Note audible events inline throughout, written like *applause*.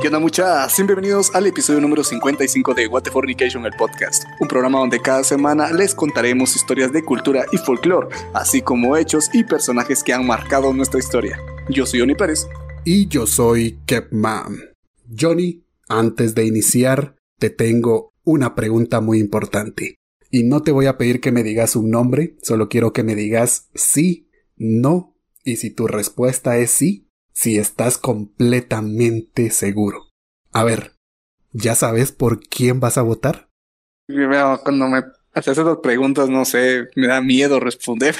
¿Qué onda muchachos? Bienvenidos al episodio número 55 de What the Fornication, el podcast. Un programa donde cada semana les contaremos historias de cultura y folclore, así como hechos y personajes que han marcado nuestra historia. Yo soy Johnny Pérez. Y yo soy Kepman. Johnny, antes de iniciar, te tengo una pregunta muy importante. Y no te voy a pedir que me digas un nombre, solo quiero que me digas sí, no, y si tu respuesta es sí, si estás completamente seguro. A ver, ¿ya sabes por quién vas a votar? Cuando me haces esas preguntas, no sé, me da miedo responder.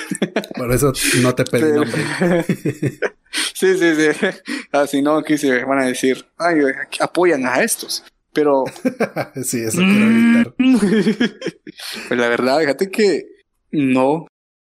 Por eso no te pedí nombre. *laughs* sí, sí, sí. Así no, aquí se van a decir, ay, apoyan a estos. Pero. *laughs* sí, eso quiero evitar. *laughs* pues la verdad, fíjate que no.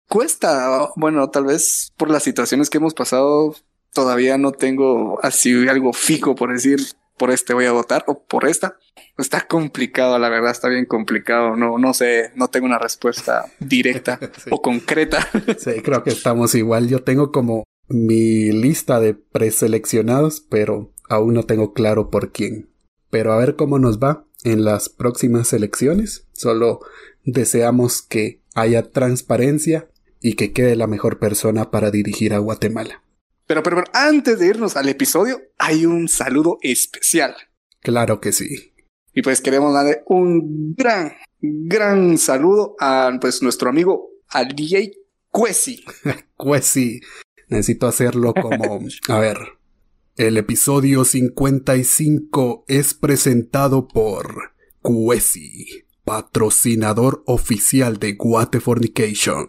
Cuesta, bueno, tal vez por las situaciones que hemos pasado, todavía no tengo así algo fijo por decir por este voy a votar o por esta. Está complicado, la verdad, está bien complicado. No, no sé, no tengo una respuesta *laughs* directa o concreta. sí, creo que estamos igual. Yo tengo como mi lista de preseleccionados, pero aún no tengo claro por quién. Pero a ver cómo nos va en las próximas elecciones. Solo deseamos que haya transparencia y que quede la mejor persona para dirigir a Guatemala. Pero, pero, antes de irnos al episodio, hay un saludo especial. Claro que sí. Y pues queremos darle un gran, gran saludo a pues nuestro amigo al DJ Cuesi. *laughs* Cuesi. Necesito hacerlo como, *laughs* a ver, el episodio 55 es presentado por Cuesi, patrocinador oficial de Guate Fornication.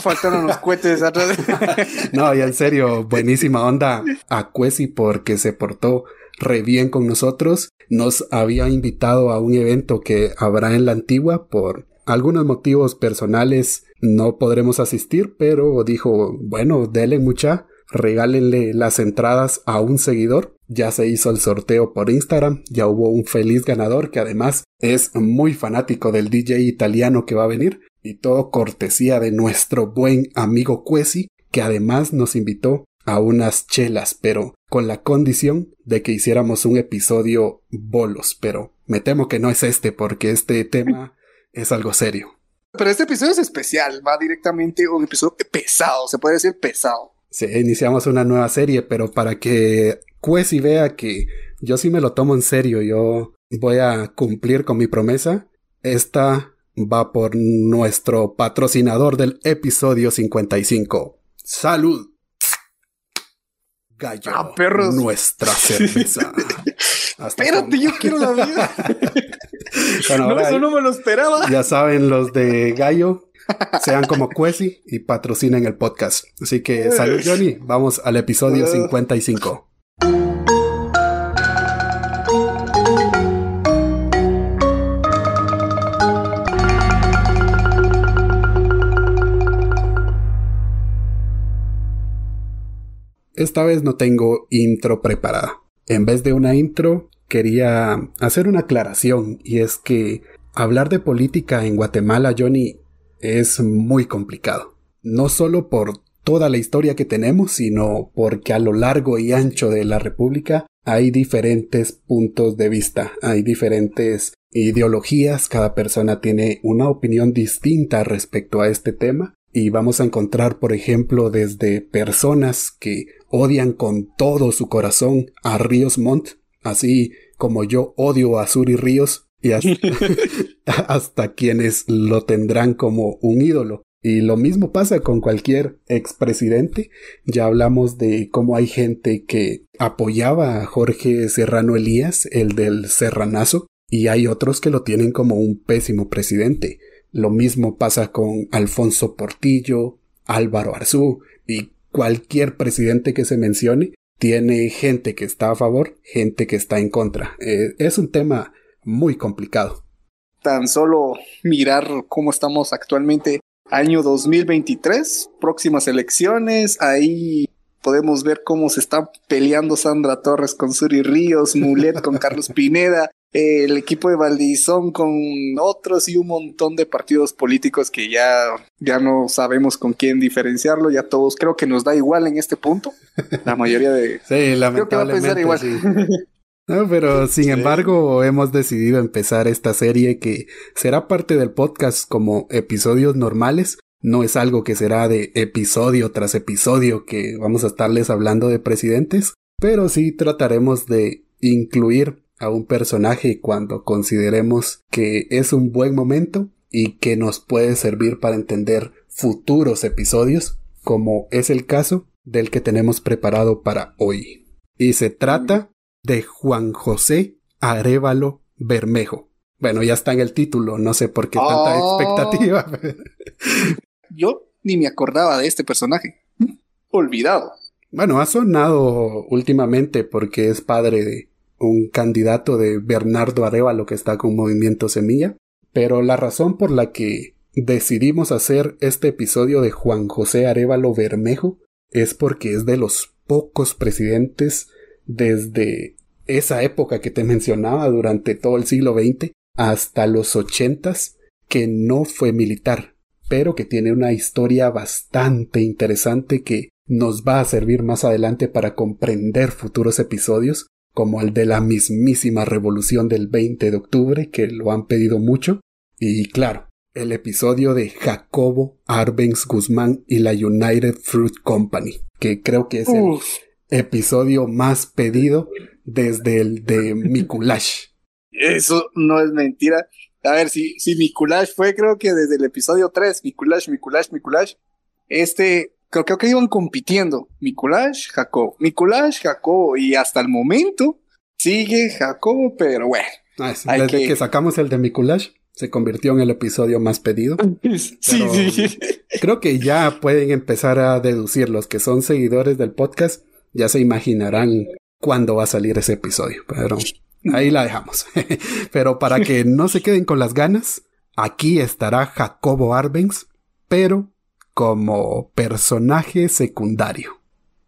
Faltaron los cohetes atrás. *laughs* no, y en serio, buenísima onda a Cuesi porque se portó re bien con nosotros. Nos había invitado a un evento que habrá en la antigua por algunos motivos personales no podremos asistir, pero dijo, bueno, dele mucha, regálenle las entradas a un seguidor. Ya se hizo el sorteo por Instagram, ya hubo un feliz ganador que además es muy fanático del DJ italiano que va a venir y todo cortesía de nuestro buen amigo Cuesi, que además nos invitó a unas chelas, pero con la condición de que hiciéramos un episodio bolos, pero me temo que no es este porque este tema es algo serio. Pero este episodio es especial, va directamente un episodio pesado, se puede decir pesado. Sí, iniciamos una nueva serie, pero para que Cuesi vea que yo sí me lo tomo en serio, yo voy a cumplir con mi promesa, esta va por nuestro patrocinador del episodio 55. ¡Salud! Gallo, ah, perros. nuestra *laughs* cerveza. Espérate, yo quiero la vida. *laughs* no, eso no me lo esperaba. Ya saben, los de Gallo, sean como Cuesi y patrocinen el podcast. Así que salud, *laughs* Johnny. Vamos al episodio 55. Esta vez no tengo intro preparada. En vez de una intro, quería hacer una aclaración y es que hablar de política en Guatemala, Johnny, es muy complicado. No solo por toda la historia que tenemos, sino porque a lo largo y ancho de la República hay diferentes puntos de vista, hay diferentes ideologías, cada persona tiene una opinión distinta respecto a este tema y vamos a encontrar, por ejemplo, desde personas que odian con todo su corazón a Ríos Montt, así como yo odio a Suri Ríos, y *laughs* *laughs* hasta, quienes lo tendrán como un ídolo. Y lo mismo pasa con cualquier expresidente. Ya hablamos de cómo hay gente que apoyaba a Jorge Serrano Elías, el del Serranazo, y hay otros que lo tienen como un pésimo presidente. Lo mismo pasa con Alfonso Portillo, Álvaro Arzú y cualquier presidente que se mencione tiene gente que está a favor, gente que está en contra. Eh, es un tema muy complicado. Tan solo mirar cómo estamos actualmente, año 2023, próximas elecciones, ahí podemos ver cómo se está peleando Sandra Torres con Suri Ríos, Mulet con *laughs* Carlos Pineda, el equipo de Valdizón con otros y un montón de partidos políticos que ya, ya no sabemos con quién diferenciarlo, ya todos creo que nos da igual en este punto. La mayoría de... *laughs* sí, lamentablemente. Creo que va a pensar igual. *laughs* No, pero sin embargo hemos decidido empezar esta serie que será parte del podcast como episodios normales. No es algo que será de episodio tras episodio que vamos a estarles hablando de presidentes, pero sí trataremos de incluir a un personaje cuando consideremos que es un buen momento y que nos puede servir para entender futuros episodios, como es el caso del que tenemos preparado para hoy. Y se trata de Juan José Arevalo Bermejo. Bueno, ya está en el título, no sé por qué tanta oh. expectativa. *laughs* Yo ni me acordaba de este personaje. Olvidado. Bueno, ha sonado últimamente porque es padre de un candidato de Bernardo Arevalo que está con Movimiento Semilla, pero la razón por la que decidimos hacer este episodio de Juan José Arevalo Bermejo es porque es de los pocos presidentes desde esa época que te mencionaba durante todo el siglo XX hasta los ochentas que no fue militar, pero que tiene una historia bastante interesante que nos va a servir más adelante para comprender futuros episodios como el de la mismísima revolución del 20 de octubre, que lo han pedido mucho, y claro, el episodio de Jacobo Arbenz Guzmán y la United Fruit Company, que creo que es el episodio más pedido desde el de Mikulash. Eso no es mentira. A ver, si, si Mikulash fue, creo que desde el episodio 3, Mikulash, Mikulash, Mikulash, este creo, que iban compitiendo. Mikulash, Jacob. Mikulash, Jacob. Y hasta el momento sigue Jacob, pero bueno. Ah, desde que... sacamos el de Mikulash, se convirtió en el episodio más pedido. *laughs* sí, sí. Creo que ya pueden empezar a deducir los que son seguidores del podcast, ya se imaginarán cuándo va a salir ese episodio. Pero ahí la dejamos. *laughs* pero para que no se queden con las ganas, aquí estará Jacobo Arbenz, pero como personaje secundario.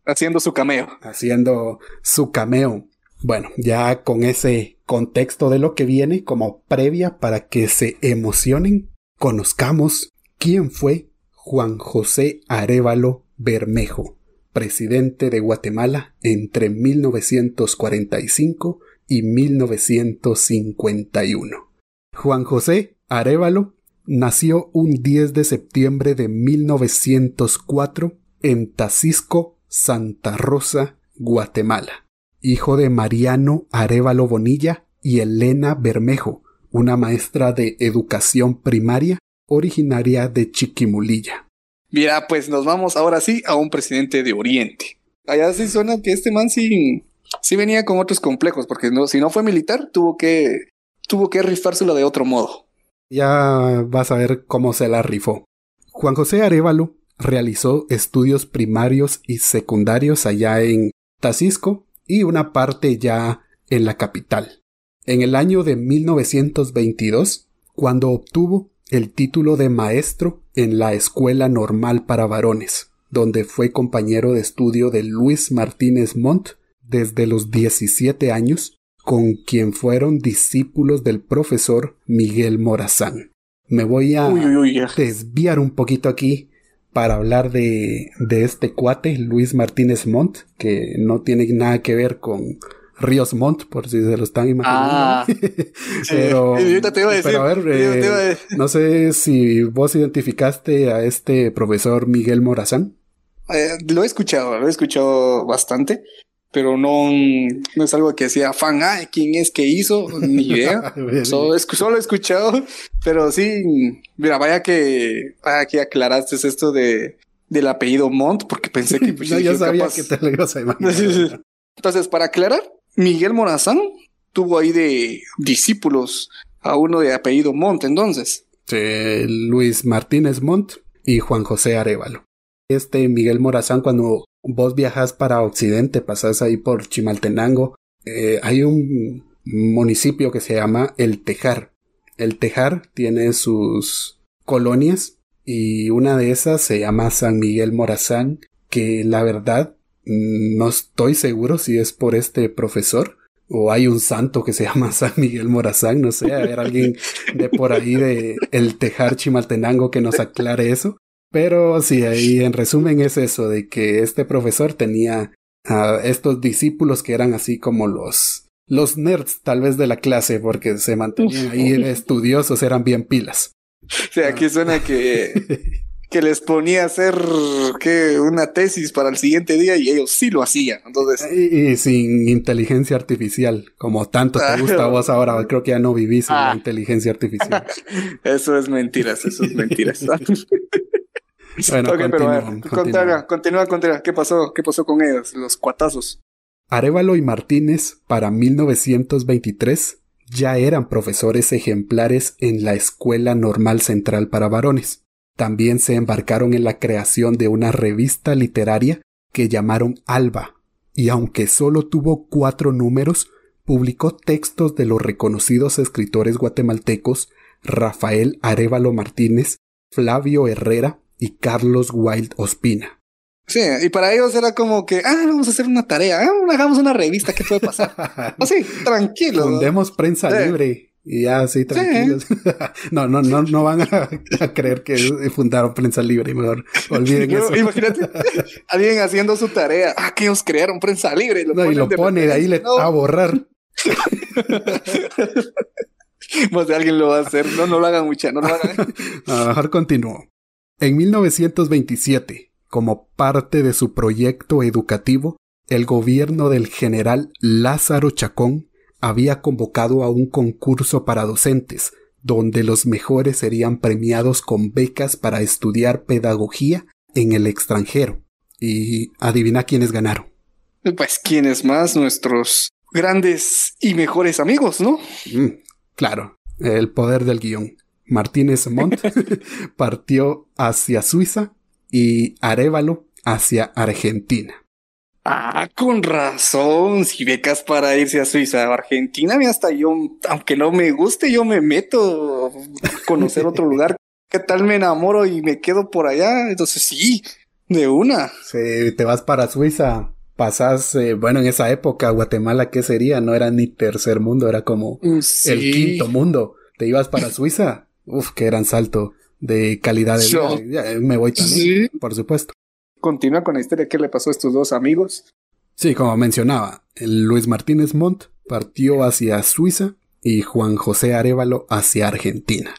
Haciendo su cameo. Haciendo su cameo. Bueno, ya con ese contexto de lo que viene como previa para que se emocionen, conozcamos quién fue Juan José Arevalo Bermejo, presidente de Guatemala entre 1945 y 1951. Juan José Arevalo nació un 10 de septiembre de 1904 en Tacisco, Santa Rosa, Guatemala, hijo de Mariano Arevalo Bonilla y Elena Bermejo, una maestra de educación primaria originaria de Chiquimulilla. Mira, pues nos vamos ahora sí a un presidente de Oriente. Allá sí suena que este man sí, sí venía con otros complejos, porque si no fue militar, tuvo que, tuvo que rifárselo de otro modo. Ya vas a ver cómo se la rifó. Juan José Arevalo realizó estudios primarios y secundarios allá en Tacisco y una parte ya en la capital. En el año de 1922, cuando obtuvo el título de maestro en la Escuela Normal para Varones, donde fue compañero de estudio de Luis Martínez Montt desde los 17 años con quien fueron discípulos del profesor Miguel Morazán. Me voy a desviar un poquito aquí para hablar de, de este cuate, Luis Martínez Montt, que no tiene nada que ver con Ríos Montt, por si se lo están imaginando. Ah, *laughs* pero, pero, a ver, eh, no sé si vos identificaste a este profesor Miguel Morazán. Eh, lo he escuchado, lo he escuchado bastante pero no, no es algo que decía fan, ah, ¿quién es que hizo? Ni *laughs* idea. solo, he escuchado, pero sí, mira, vaya que, vaya que aclaraste esto de, del apellido Montt, porque pensé que... Pues, *laughs* yo sabía que te lo ibas a *laughs* imaginar. Entonces, para aclarar, Miguel Morazán tuvo ahí de discípulos a uno de apellido Montt, entonces. Sí, Luis Martínez Montt y Juan José Arevalo. Este Miguel Morazán, cuando vos viajas para Occidente, pasas ahí por Chimaltenango, eh, hay un municipio que se llama El Tejar. El Tejar tiene sus colonias y una de esas se llama San Miguel Morazán, que la verdad no estoy seguro si es por este profesor, o hay un santo que se *laughs* llama San Miguel Morazán, no sé, era alguien de por ahí de el Tejar Chimaltenango que nos aclare eso. Pero sí, ahí en resumen es eso, de que este profesor tenía a estos discípulos que eran así como los, los nerds tal vez de la clase, porque se mantenían ahí *laughs* estudiosos, eran bien pilas. O sea, aquí suena que *laughs* que les ponía a hacer que una tesis para el siguiente día y ellos sí lo hacían. Entonces, y, sin inteligencia artificial, como tanto te gusta a vos ahora, creo que ya no vivís sin la ah. inteligencia artificial. *laughs* eso es mentiras, eso es mentiras. Bueno, continúa, continúa, continúa, ¿Qué pasó? ¿Qué pasó con ellos? Los cuatazos. Arevalo y Martínez, para 1923, ya eran profesores ejemplares en la Escuela Normal Central para Varones. También se embarcaron en la creación de una revista literaria que llamaron Alba, y aunque solo tuvo cuatro números, publicó textos de los reconocidos escritores guatemaltecos Rafael Arevalo Martínez, Flavio Herrera y Carlos Wild Ospina. Sí, y para ellos era como que, ah, vamos a hacer una tarea, ah, hagamos una revista, ¿qué puede pasar? *laughs* Así, tranquilo. Fundemos prensa libre. Y ya así tranquilos. *laughs* no, no, no, no van a, creer que fundaron Prensa Libre, mejor olviden *laughs* eso. Imagínate, alguien haciendo su tarea. Ah, que ellos crearon Prensa Libre. no, y lo pone de ahí le a borrar. Más de alguien lo va a hacer. No, no lo hagan mucha, no lo hagan. a lo mejor continúo. En 1927, como parte de su proyecto educativo, el gobierno del general Lázaro Chacón había convocado a un concurso para docentes, donde los mejores serían premiados con becas para estudiar pedagogía en el extranjero. Y adivina quiénes ganaron. Pues quiénes más, nuestros grandes y mejores amigos, ¿no? Mm, claro, el poder del guion. Martínez Montt *laughs* partió hacia Suiza y Arevalo hacia Argentina. Ah, con razón. Si becas para irse a Suiza o Argentina, hasta yo, aunque no me guste, yo me meto a conocer otro *laughs* lugar. ¿Qué tal me enamoro y me quedo por allá? Entonces sí, de una. Sí, te vas para Suiza. Pasas, eh, bueno, en esa época, Guatemala, ¿qué sería? No era ni tercer mundo, era como mm, el quinto mundo. Te ibas para Suiza. Uf, qué gran salto de calidad de vida. me voy también, por supuesto. Continúa con la historia que le pasó a estos dos amigos. Sí, como mencionaba, Luis Martínez Montt partió hacia Suiza y Juan José Arevalo hacia Argentina.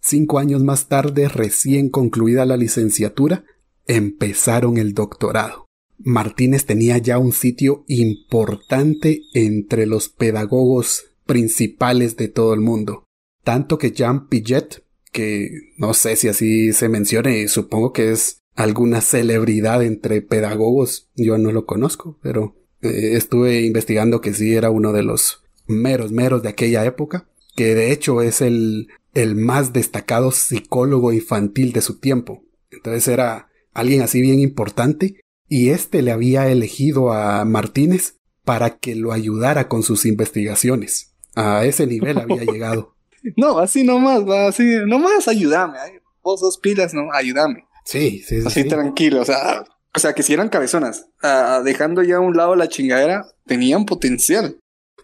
Cinco años más tarde, recién concluida la licenciatura, empezaron el doctorado. Martínez tenía ya un sitio importante entre los pedagogos principales de todo el mundo, tanto que Jean Piaget, que no sé si así se mencione, supongo que es alguna celebridad entre pedagogos. Yo no lo conozco, pero eh, estuve investigando que sí era uno de los meros, meros de aquella época, que de hecho es el, el más destacado psicólogo infantil de su tiempo. Entonces era alguien así bien importante y este le había elegido a Martínez para que lo ayudara con sus investigaciones. A ese nivel había *laughs* llegado. No, así nomás, así, nomás ayúdame. Vos dos pilas, no, ayúdame. Sí, sí, sí. Así tranquilo, o sea, o sea, que si eran cabezonas, ah, dejando ya a un lado la chingadera, tenían potencial.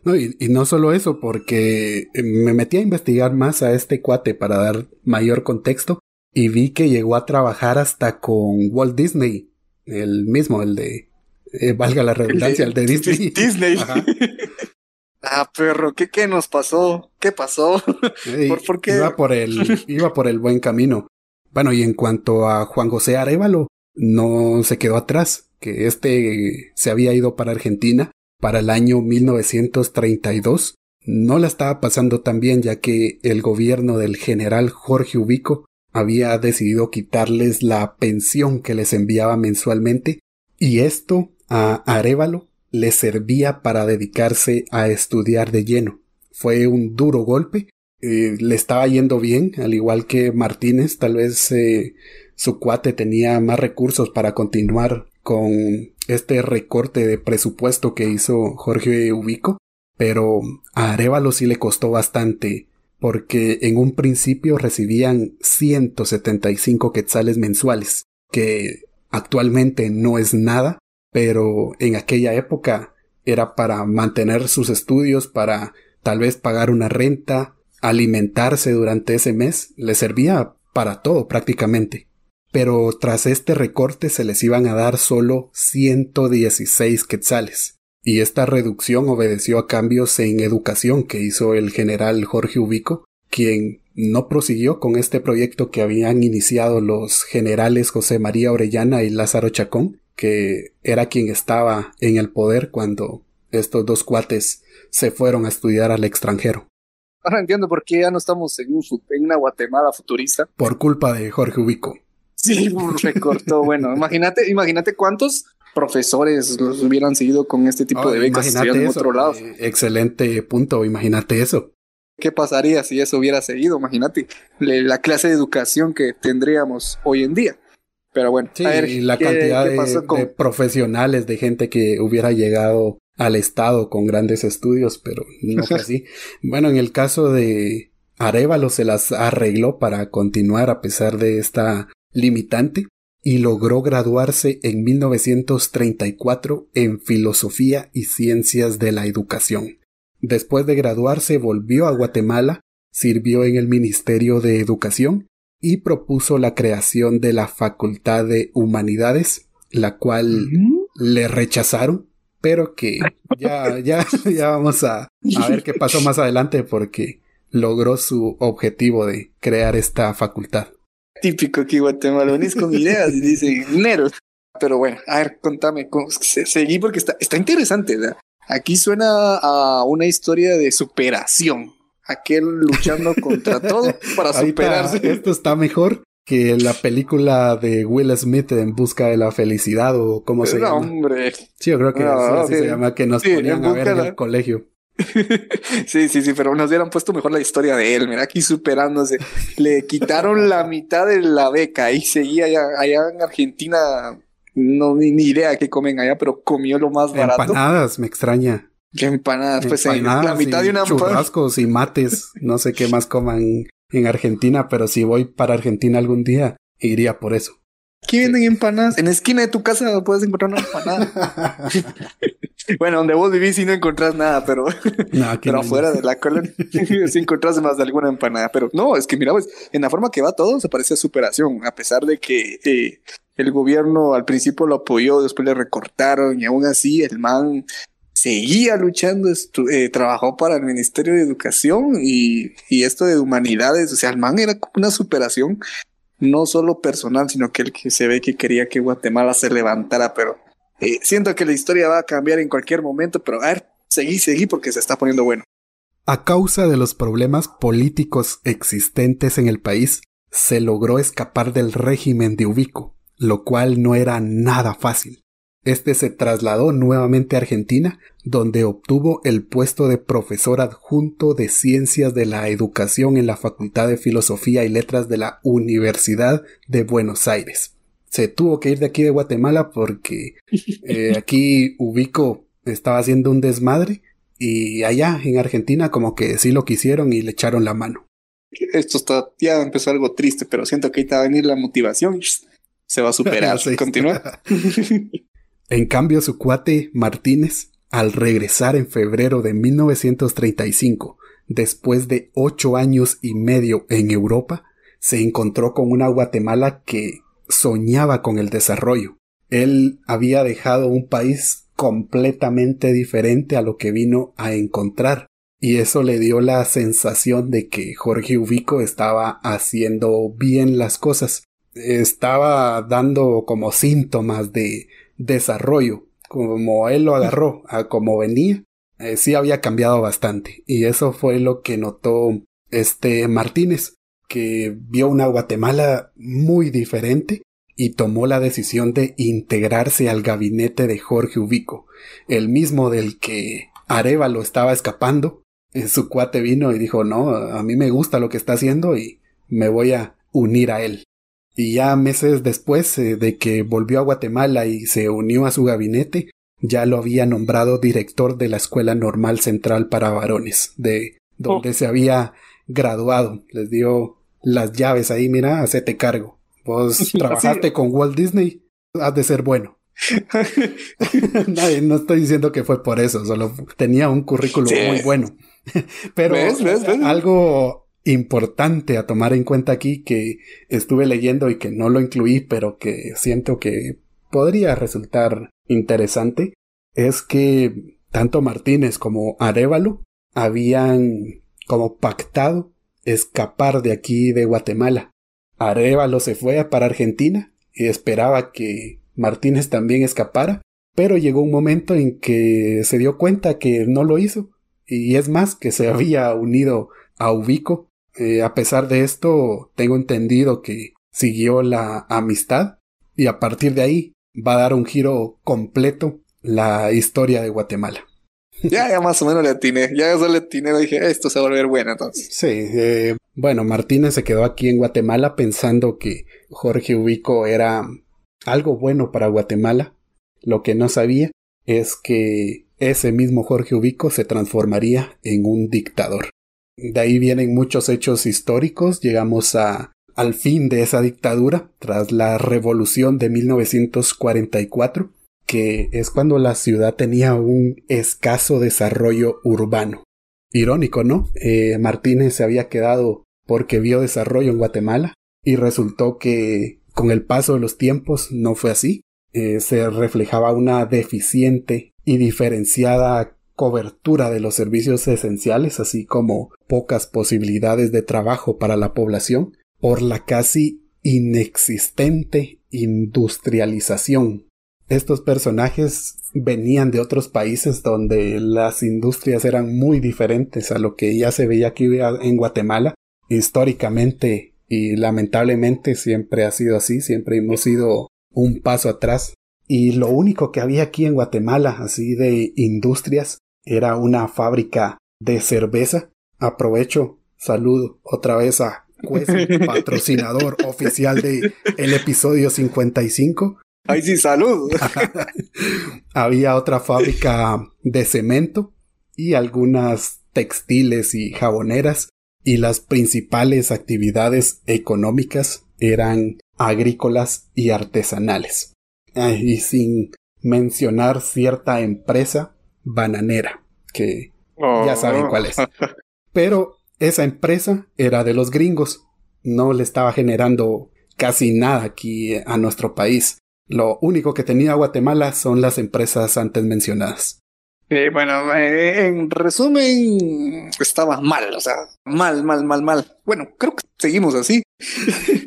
No, y, no solo eso, porque eh, me metí a investigar más a este cuate para dar mayor contexto y vi que llegó a trabajar hasta con Walt Disney, el mismo, el de, eh, valga la redundancia, el de, *laughs* Disney. Disney. Ah, perro, ¿qué, ¿qué nos pasó? ¿Qué pasó? ¿Por, qué? Iba por el, iba por el buen camino. Bueno, y en cuanto a Juan José Arevalo, no se quedó atrás, que este se había ido para Argentina para el año 1932. No la estaba pasando tan bien ya que el gobierno del general Jorge Ubico había decidido quitarles la pensión que les enviaba mensualmente y esto a Arevalo le servía para dedicarse a estudiar de lleno. Fue un duro golpe eh, le estaba yendo bien, al igual que Martínez, tal vez eh, su cuate tenía más recursos para continuar con este recorte de presupuesto que hizo Jorge Ubico, pero a Arevalo sí le costó bastante, porque en un principio recibían 175 quetzales mensuales, que actualmente no es nada, pero en aquella época era para mantener sus estudios, para tal vez pagar una renta, alimentarse durante ese mes, le servía para todo prácticamente. Pero tras este recorte se les iban a dar solo 116 quetzales. Y esta reducción obedeció a cambios en educación que hizo el general Jorge Ubico, quien no prosiguió con este proyecto que habían iniciado los generales José María Orellana y Lázaro Chacón, que era quien estaba en el poder cuando estos dos cuates se fueron a estudiar al extranjero. Ahora entiendo por qué ya no estamos en, una Guatemala futurista. Por culpa de Jorge Ubico. Sí, *laughs* recortó. bueno, imagínate, imagínate cuántos profesores los hubieran seguido con este tipo de becas en otro lado. Eh, excelente punto, imagínate eso. ¿Qué pasaría si eso hubiera seguido? Imagínate la clase de educación que tendríamos hoy en día. Pero bueno, a ver, y la cantidad de, profesionales, de gente que hubiera llegado al Estado con grandes estudios, pero no fue así. *laughs* bueno, en el caso de Arevalo se las arregló para continuar a pesar de esta limitante y logró graduarse en 1934 en Filosofía y Ciencias de la Educación. Después de graduarse volvió a Guatemala, sirvió en el Ministerio de Educación y propuso la creación de la Facultad de Humanidades, la cual le rechazaron, pero que ya, ya, *laughs* ya vamos a, a ver qué pasó más adelante porque logró su objetivo de crear esta facultad. Típico aquí guatemalones con ideas y dicen neros. Pero bueno, a ver, contame, seguí porque está, está interesante. Aquí suena a una historia de superación aquel luchando contra *laughs* todo para superarse. Esto está mejor que la película de Will Smith en busca de la felicidad o cómo se llama. hombre. Sí, yo creo que así se llama que nos ponían a ver en el colegio. *laughs* sí, sí, sí, pero nos hubieran puesto mejor la historia de él. Mira, aquí superándose. Le quitaron la mitad de la beca y seguía allá, allá en Argentina. No, ni, ni idea qué comen allá, pero comió lo más barato. Empanadas, me extraña. ¿Qué empanadas? Pues la mitad de una churrascos y mates. No sé qué más coman en Argentina, pero si voy para Argentina algún día, iría por eso. ¿Qué venden empanadas? En la esquina de tu casa puedes encontrar una empanada. *laughs* bueno, donde vos vivís y no encontrás nada, pero, *laughs* pero afuera de la colonia *laughs* sí encontrás más de alguna empanada. Pero no, es que mira, pues, en la forma que va todo se parece a superación, a pesar de que eh, el gobierno al principio lo apoyó, después le recortaron y aún así el man seguía luchando, eh, trabajó para el Ministerio de Educación y, esto de humanidades, o sea, el man era una superación, no solo personal, sino que él que se ve que quería que Guatemala se levantara, pero eh, siento que la historia va a cambiar en cualquier momento, pero a ver, seguí, seguí porque se está poniendo bueno. A causa de los problemas políticos existentes en el país, se logró escapar del régimen de Ubico, lo cual no era nada fácil. Este se trasladó nuevamente a Argentina, donde obtuvo el puesto de profesor adjunto de Ciencias de la Educación en la Facultad de Filosofía y Letras de la Universidad de Buenos Aires. Se tuvo que ir de aquí de Guatemala porque eh, *laughs* aquí Ubico estaba haciendo un desmadre y allá en Argentina como que sí lo quisieron y le echaron la mano. Esto está, ya empezó algo triste, pero siento que ahí te va a venir la motivación. Se va a superar. *laughs* Continúa. *laughs* En cambio, su cuate Martínez, al regresar en febrero de 1935, después de ocho años y medio en Europa, se encontró con una Guatemala que soñaba con el desarrollo. Él había dejado un país completamente diferente a lo que vino a encontrar, y eso le dio la sensación de que Jorge Ubico estaba haciendo bien las cosas. Estaba dando como síntomas de desarrollo, como él lo agarró a como venía, eh, sí había cambiado bastante. Y eso fue lo que notó este Martínez, que vio una Guatemala muy diferente y tomó la decisión de integrarse al gabinete de Jorge Ubico, el mismo del que Arevalo estaba escapando. Eh, su cuate vino y dijo, no, a mí me gusta lo que está haciendo y me voy a unir a él. Y ya meses después eh, de que volvió a Guatemala y se unió a su gabinete, ya lo había nombrado director de la Escuela Normal Central para Varones, de donde oh. se había graduado. Les dio las llaves ahí, mira, hacete cargo. Vos *laughs* trabajaste con Walt Disney, has de ser bueno. *laughs* *laughs* no, estoy diciendo que fue por eso, solo tenía un currículum muy bueno. Pero algo importante a tomar en cuenta aquí que estuve leyendo y que no lo incluí, pero que siento que podría resultar interesante, es que tanto Martínez como Arevalo habían como pactado escapar de aquí de Guatemala. Arevalo se fue para Argentina y esperaba que Martínez también escapara, pero llegó un momento en que se dio cuenta que no lo hizo, y es más, que se había unido a Ubico. Eh, a pesar de esto, tengo entendido que siguió la amistad, y a partir de ahí va a dar un giro completo la historia de Guatemala. Ya, ya más o menos le atiné. Ya eso le atiné dije, esto se va a volver bueno entonces. Sí, eh, bueno, Martínez se quedó aquí en Guatemala pensando que Jorge Ubico era algo bueno para Guatemala. Lo que no sabía es que ese mismo Jorge Ubico se transformaría en un dictador. De ahí vienen muchos hechos históricos. Llegamos a al fin de esa dictadura, tras la revolución de 1944, que es cuando la ciudad tenía un escaso desarrollo urbano. Irónico, ¿no? Eh, Martínez se había quedado porque vio desarrollo en Guatemala y resultó que con el paso de los tiempos no fue así. Eh, se reflejaba una deficiente y diferenciada cobertura de los servicios esenciales, así como pocas posibilidades de trabajo para la población, por la casi inexistente industrialización. Estos personajes venían de otros países donde las industrias eran muy diferentes a lo que ya se veía aquí en Guatemala. Históricamente y lamentablemente siempre ha sido así, siempre hemos ido un paso atrás. Y lo único que había aquí en Guatemala, así de industrias, era una fábrica de cerveza. Aprovecho, saludo otra vez a Cuesi, *laughs* patrocinador oficial de el episodio 55. Ay, sí, salud. *laughs* había otra fábrica de cemento y algunas textiles y jaboneras y las principales actividades económicas eran agrícolas y artesanales. y sin mencionar cierta empresa bananera, que ya saben cuál es. Oh. *laughs* Pero esa empresa era de los gringos, no le estaba generando casi nada aquí a nuestro país. Lo único que tenía Guatemala son las empresas antes mencionadas. Eh, bueno, eh, en resumen, estaba mal, o sea, mal, mal, mal, mal. Bueno, creo que seguimos así.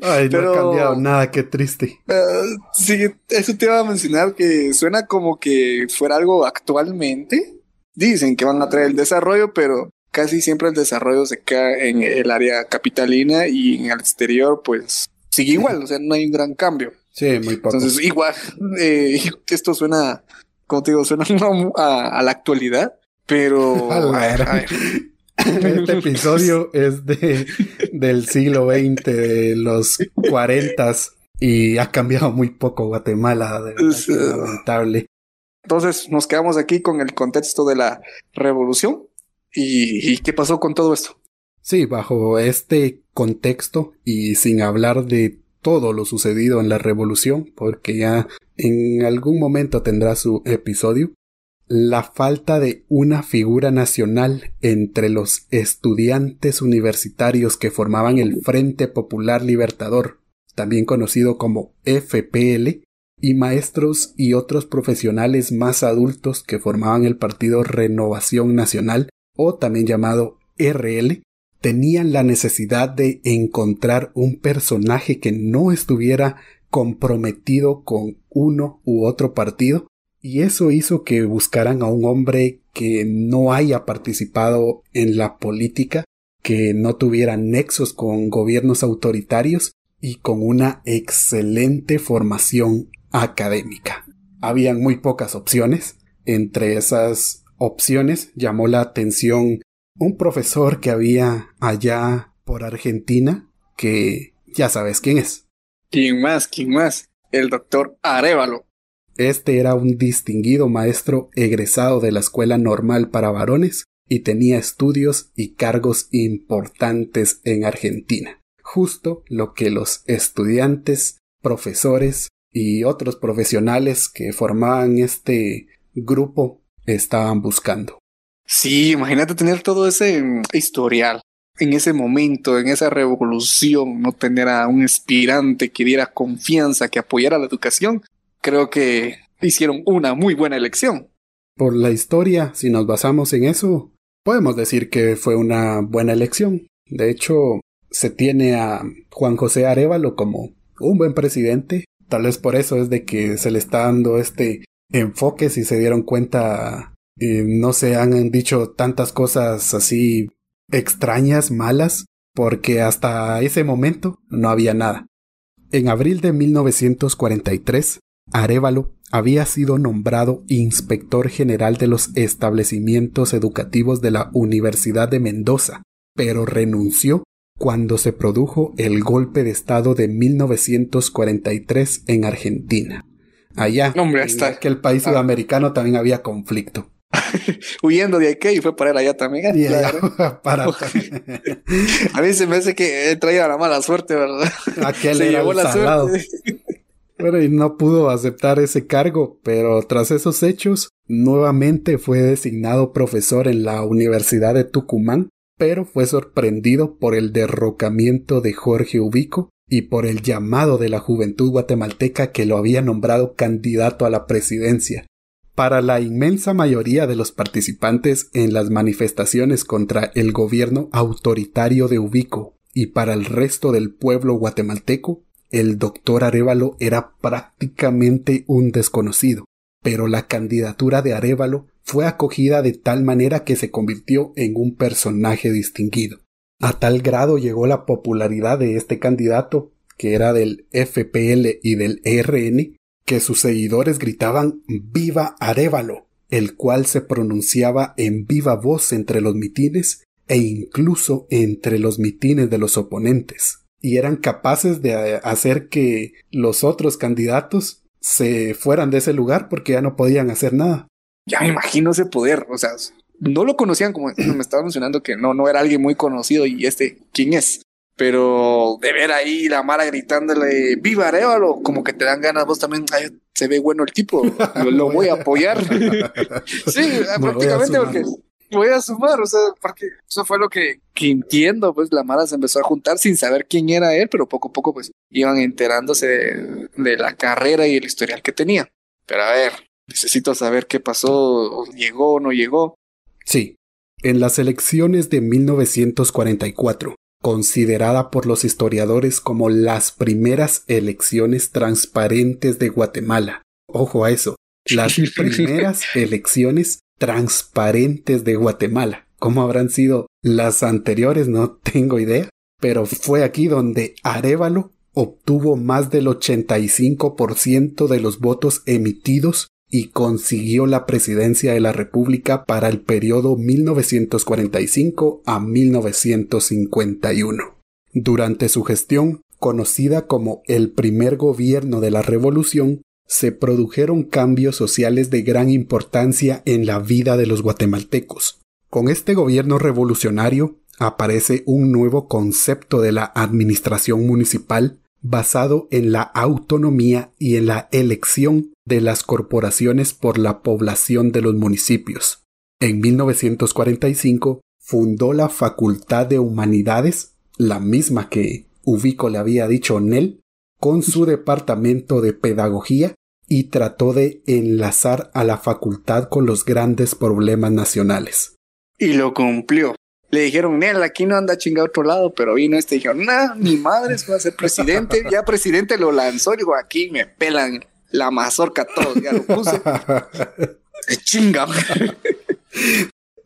Ay, no ha cambiado nada, qué triste. Uh, sí, eso te iba a mencionar que suena como que fuera algo actualmente. Dicen que van a traer el desarrollo, pero casi siempre el desarrollo se cae en el área capitalina y en el exterior, pues sigue igual, o sea, no hay un gran cambio. Sí, muy poco. Entonces, igual, *laughs* eh, esto suena como te digo, suena *laughs* a, la actualidad, pero... *laughs* *laughs* Este episodio *laughs* es de, del siglo XX, de los 40 y ha cambiado muy poco Guatemala, de lamentable. Entonces nos quedamos aquí con el contexto de la revolución. ¿Y, ¿Y qué pasó con todo esto? Sí, bajo este contexto y sin hablar de todo lo sucedido en la revolución, porque ya en algún momento tendrá su episodio, la falta de una figura nacional entre los estudiantes universitarios que formaban el Frente Popular Libertador, también conocido como FPL, y maestros y otros profesionales más adultos que formaban el partido Renovación Nacional, o también llamado RL, tenían la necesidad de encontrar un personaje que no estuviera comprometido con uno u otro partido y eso hizo que buscaran a un hombre que no haya participado en la política, que no tuviera nexos con gobiernos autoritarios y con una excelente formación académica. Habían muy pocas opciones. Entre esas opciones llamó la atención un profesor que había allá por Argentina, que ya sabes quién es. ¿Quién más? ¿Quién más? El doctor Arevalo. Este era un distinguido maestro egresado de la Escuela Normal para Varones y tenía estudios y cargos importantes en Argentina, justo lo que los estudiantes, profesores y otros profesionales que formaban este grupo estaban buscando. Sí, imagínate tener todo ese historial en ese momento, en esa revolución, no tener a un aspirante que diera confianza, que apoyara la educación, creo que hicieron una muy buena elección. Por la historia, si nos basamos en eso, podemos decir que fue una buena elección. De hecho, se tiene a Juan José Arevalo como un buen presidente. Tal vez por eso es de que se le está dando este enfoque si se dieron cuenta no se han dicho tantas cosas así extrañas, malas, porque hasta ese momento no había nada. En abril de 1943, Arevalo había sido nombrado inspector general de los establecimientos educativos de la Universidad de Mendoza, pero renunció cuando se produjo el golpe de Estado de 1943 en Argentina. Allá, Hombre, en hasta- aquel país Ah. sudamericano también había conflicto. *laughs* Huyendo de aquí y fue para él allá también. Y Claro. allá, *laughs* para *laughs* A mí se me hace que traía la mala suerte, ¿verdad? aquel se era llevó el la salado. suerte. Bueno, no pudo aceptar ese cargo, pero tras esos hechos, nuevamente fue designado profesor en la Universidad de Tucumán, pero fue sorprendido por el derrocamiento de Jorge Ubico y por el llamado de la juventud guatemalteca que lo había nombrado candidato a la presidencia. Para la inmensa mayoría de los participantes en las manifestaciones contra el gobierno autoritario de Ubico y para el resto del pueblo guatemalteco, el doctor Arevalo era prácticamente un desconocido, pero la candidatura de Arevalo fue acogida de tal manera que se convirtió en un personaje distinguido. A tal grado llegó la popularidad de este candidato, que era del FPL y del ERN, que sus seguidores gritaban Viva Arevalo, el cual se pronunciaba en viva voz entre los mitines e incluso entre los mitines de los oponentes y eran capaces de eh, hacer que los otros candidatos se fueran de ese lugar porque ya no podían hacer nada. Ya me imagino ese poder, o sea, no lo conocían como *clears throat* me estaba mencionando que no, no era alguien muy conocido y este, ¿quién es? Pero de ver ahí la Mara gritándole viva Arevalo, como que te dan ganas vos también, "Ay, se ve bueno el tipo, *laughs* lo, lo voy a apoyar. *laughs* sí, Me prácticamente porque voy a sumar, o sea, porque eso fue lo que, que entiendo, pues la Mara se empezó a juntar sin saber quién era él, pero poco a poco pues iban enterándose de, de la carrera y el historial que tenía. Pero a ver, necesito saber qué pasó, llegó o no llegó. Sí, en las elecciones de 1944, considerada por los historiadores como las primeras elecciones transparentes de Guatemala. Ojo a eso, las *laughs* primeras elecciones transparentes de Guatemala. ¿Cómo habrán sido las anteriores? No *laughs* tengo idea. Pero fue aquí donde Arevalo obtuvo más del 85% de los votos emitidos y consiguió la presidencia de la República para el periodo 1945 a 1951. Durante su gestión, conocida como el primer gobierno de la Revolución, se produjeron cambios sociales de gran importancia en la vida de los guatemaltecos. Con este gobierno revolucionario aparece un nuevo concepto de la administración municipal basado en la autonomía y en la elección de las corporaciones por la población de los municipios. En 1945 fundó la Facultad de Humanidades, la misma que Ubico le había dicho Nel, con su departamento de pedagogía y trató de enlazar a la facultad con los grandes problemas nacionales. Y lo cumplió. Le dijeron, Nel, aquí no anda chingado a otro lado, pero vino este y dijeron, nah, mi madre va a ser presidente. Ya presidente lo lanzó, digo, aquí me pelan la mazorca todos, ya lo puse. Se *laughs* chinga.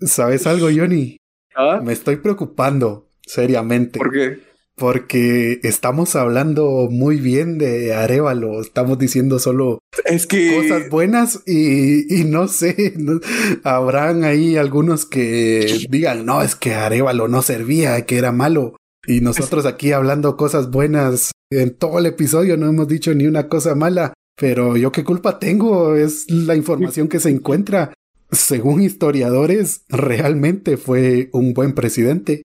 ¿Sabes algo, Johnny? ¿Ah? Me estoy preocupando seriamente. ¿Por qué? Porque estamos hablando muy bien de Arevalo, estamos diciendo solo Es que cosas buenas y, y no sé, no- habrán ahí algunos que digan, no, es que Arevalo no servía, que era malo. Y nosotros aquí hablando cosas buenas en todo el episodio no hemos dicho ni una cosa mala, pero yo qué culpa tengo, es la información que se encuentra. Según historiadores, realmente fue un buen presidente.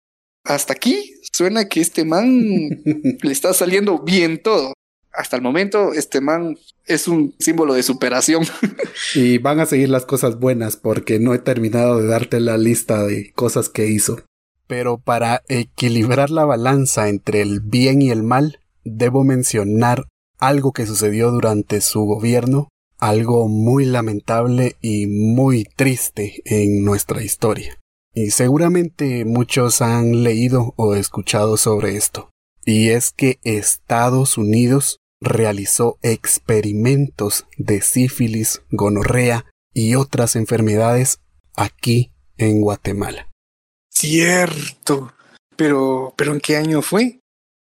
Hasta aquí suena que este man *laughs* le está saliendo bien todo. hasta el momento este man es un símbolo de superación. *laughs* y van a seguir las cosas buenas porque no he terminado de darte la lista de cosas que hizo. Pero para equilibrar la balanza entre el bien y el mal, debo mencionar algo que sucedió durante su gobierno, algo muy lamentable y muy triste en nuestra historia. Y seguramente muchos han leído o escuchado sobre esto. Y es que Estados Unidos realizó experimentos de sífilis, gonorrea y otras enfermedades aquí en Guatemala. Cierto. Pero, pero ¿en qué año fue?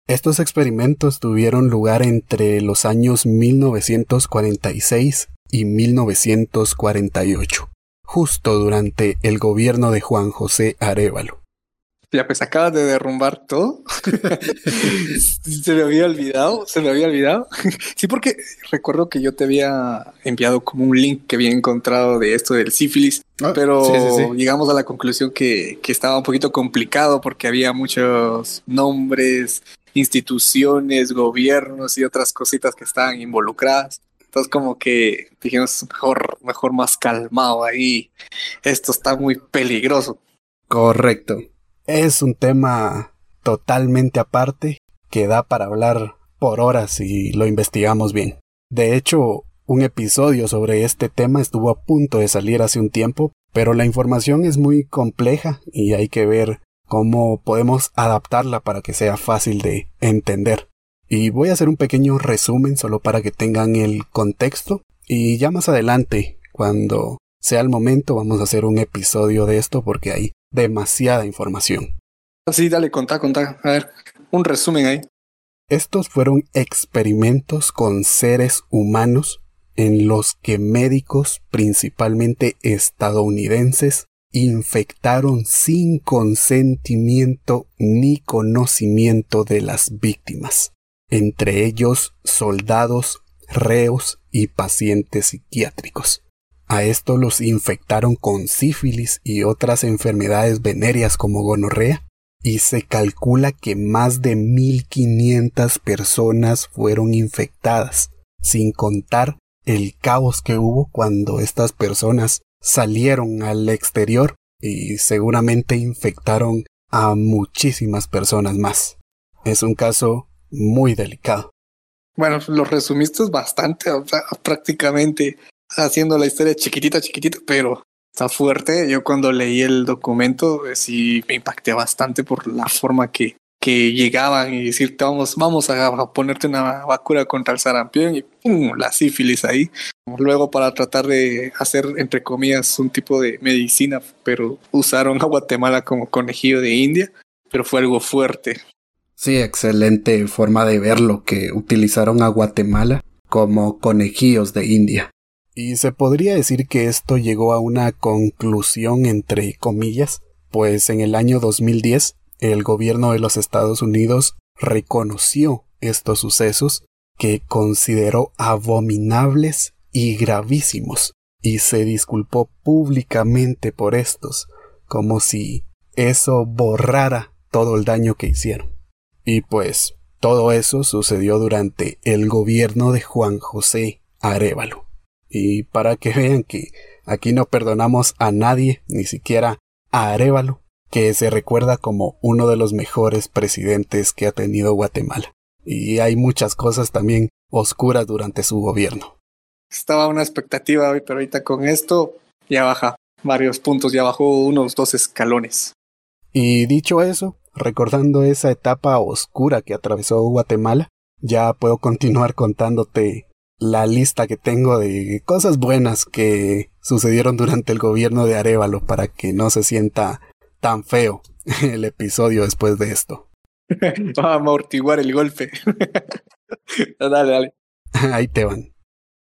Estos experimentos tuvieron lugar entre los años 1946 y 1948 justo durante el gobierno de Juan José Arevalo. Ya pues acabas de derrumbar todo. *laughs* se me había olvidado, se me había olvidado. *laughs* sí, porque recuerdo que yo te había enviado como un link que había encontrado de esto del sífilis, ah, pero llegamos a la conclusión que, que estaba un poquito complicado porque había muchos nombres, instituciones, gobiernos y otras cositas que estaban involucradas. Entonces como que dijimos, mejor, mejor más calmado ahí. Esto está muy peligroso. Correcto. Es un tema totalmente aparte que da para hablar por horas si lo investigamos bien. De hecho, un episodio sobre este tema estuvo a punto de salir hace un tiempo, pero la información es muy compleja y hay que ver cómo podemos adaptarla para que sea fácil de entender. Y voy a hacer un pequeño resumen solo para que tengan el contexto. Y ya más adelante, cuando sea el momento, vamos a hacer un episodio de esto porque hay demasiada información. Sí, dale, contá, contá. A ver, un resumen ahí. Estos fueron experimentos con seres humanos en los que médicos, principalmente estadounidenses, infectaron sin consentimiento ni conocimiento de las víctimas entre ellos soldados, reos y pacientes psiquiátricos. A esto los infectaron con sífilis y otras enfermedades venéreas como gonorrea, y se calcula que más de 1.500 personas fueron infectadas, sin contar el caos que hubo cuando estas personas salieron al exterior y seguramente infectaron a muchísimas personas más. Es un caso muy delicado. Bueno, lo resumiste bastante, prácticamente haciendo la historia chiquitita, chiquitita, pero está fuerte. Yo cuando leí el documento eh, sí me impacté bastante por la forma que, que llegaban y decirte vamos, vamos a, ponerte una vacuna contra el sarampión y ¡pum! la sífilis ahí. Luego para tratar de hacer, entre comillas, un tipo de medicina, pero usaron a Guatemala como conejillo de India, pero fue algo fuerte. Sí, excelente forma de verlo que utilizaron a Guatemala como conejillos de India. Y se podría decir que esto llegó a una conclusión entre comillas, pues en el año 2010 el gobierno de los Estados Unidos reconoció estos sucesos que consideró abominables y gravísimos y se disculpó públicamente por estos, como si eso borrara todo el daño que hicieron. Y pues todo eso sucedió durante el gobierno de Juan José Arevalo. Y para que vean que aquí no perdonamos a nadie, ni siquiera a Arevalo, que se recuerda como uno de los mejores presidentes que ha tenido Guatemala. Y hay muchas cosas también oscuras durante su gobierno. Estaba una expectativa, pero ahorita con esto ya baja varios puntos, ya bajó unos dos escalones. Y dicho eso, recordando esa etapa oscura que atravesó Guatemala, ya puedo continuar contándote la lista que tengo de cosas buenas que sucedieron durante el gobierno de Arevalo para que no se sienta tan feo *laughs* el episodio después de esto. *laughs* Vamos a amortiguar el golpe. *laughs* dale, dale. Ahí te van.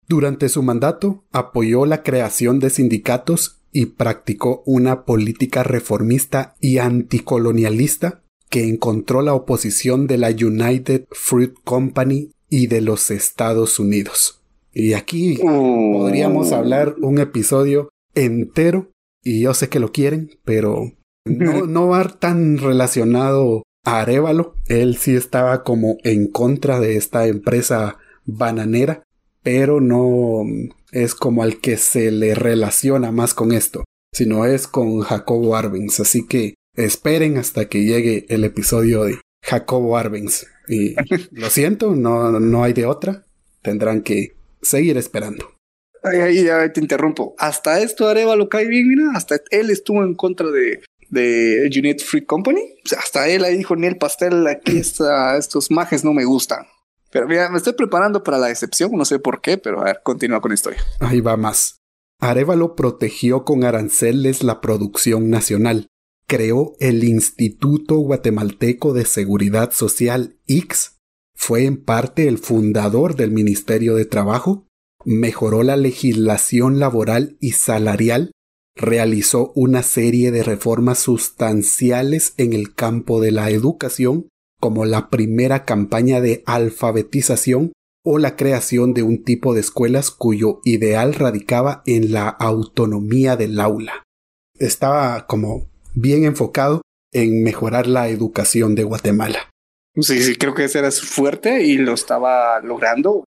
Durante su mandato apoyó la creación de sindicatos y practicó una política reformista y anticolonialista que encontró la oposición de la United Fruit Company y de los Estados Unidos. Y aquí podríamos hablar un episodio entero, y yo sé que lo quieren, pero no, *laughs* no va tan relacionado a Arevalo. Él sí estaba como en contra de esta empresa bananera, pero no es como al que se le relaciona más con esto, sino es con Jacobo Arbenz. Así que esperen hasta que llegue el episodio de Jacobo Arbenz. Y lo siento, no, no hay de otra. Tendrán que seguir esperando. Ahí ya te interrumpo. Hasta esto Arevalo cae bien, mira. Hasta él estuvo en contra de, de Unit Free Company. hasta él ahí dijo, ni el pastel, aquí está, estos majes no me gustan. Pero mira, me estoy preparando para la excepción, no sé por qué, pero a ver, continúa con la historia. Ahí va más. Arevalo protegió con aranceles la producción nacional. Creó el Instituto Guatemalteco de Seguridad Social, IX. Fue en parte el fundador del Ministerio de Trabajo. Mejoró la legislación laboral y salarial realizó una serie de reformas sustanciales en el campo de la educación, como la primera campaña de alfabetización o la creación de un tipo de escuelas cuyo ideal radicaba en la autonomía del aula. Estaba como bien enfocado en mejorar la educación de Guatemala. Sí, sí, creo que ese era su fuerte y lo estaba logrando.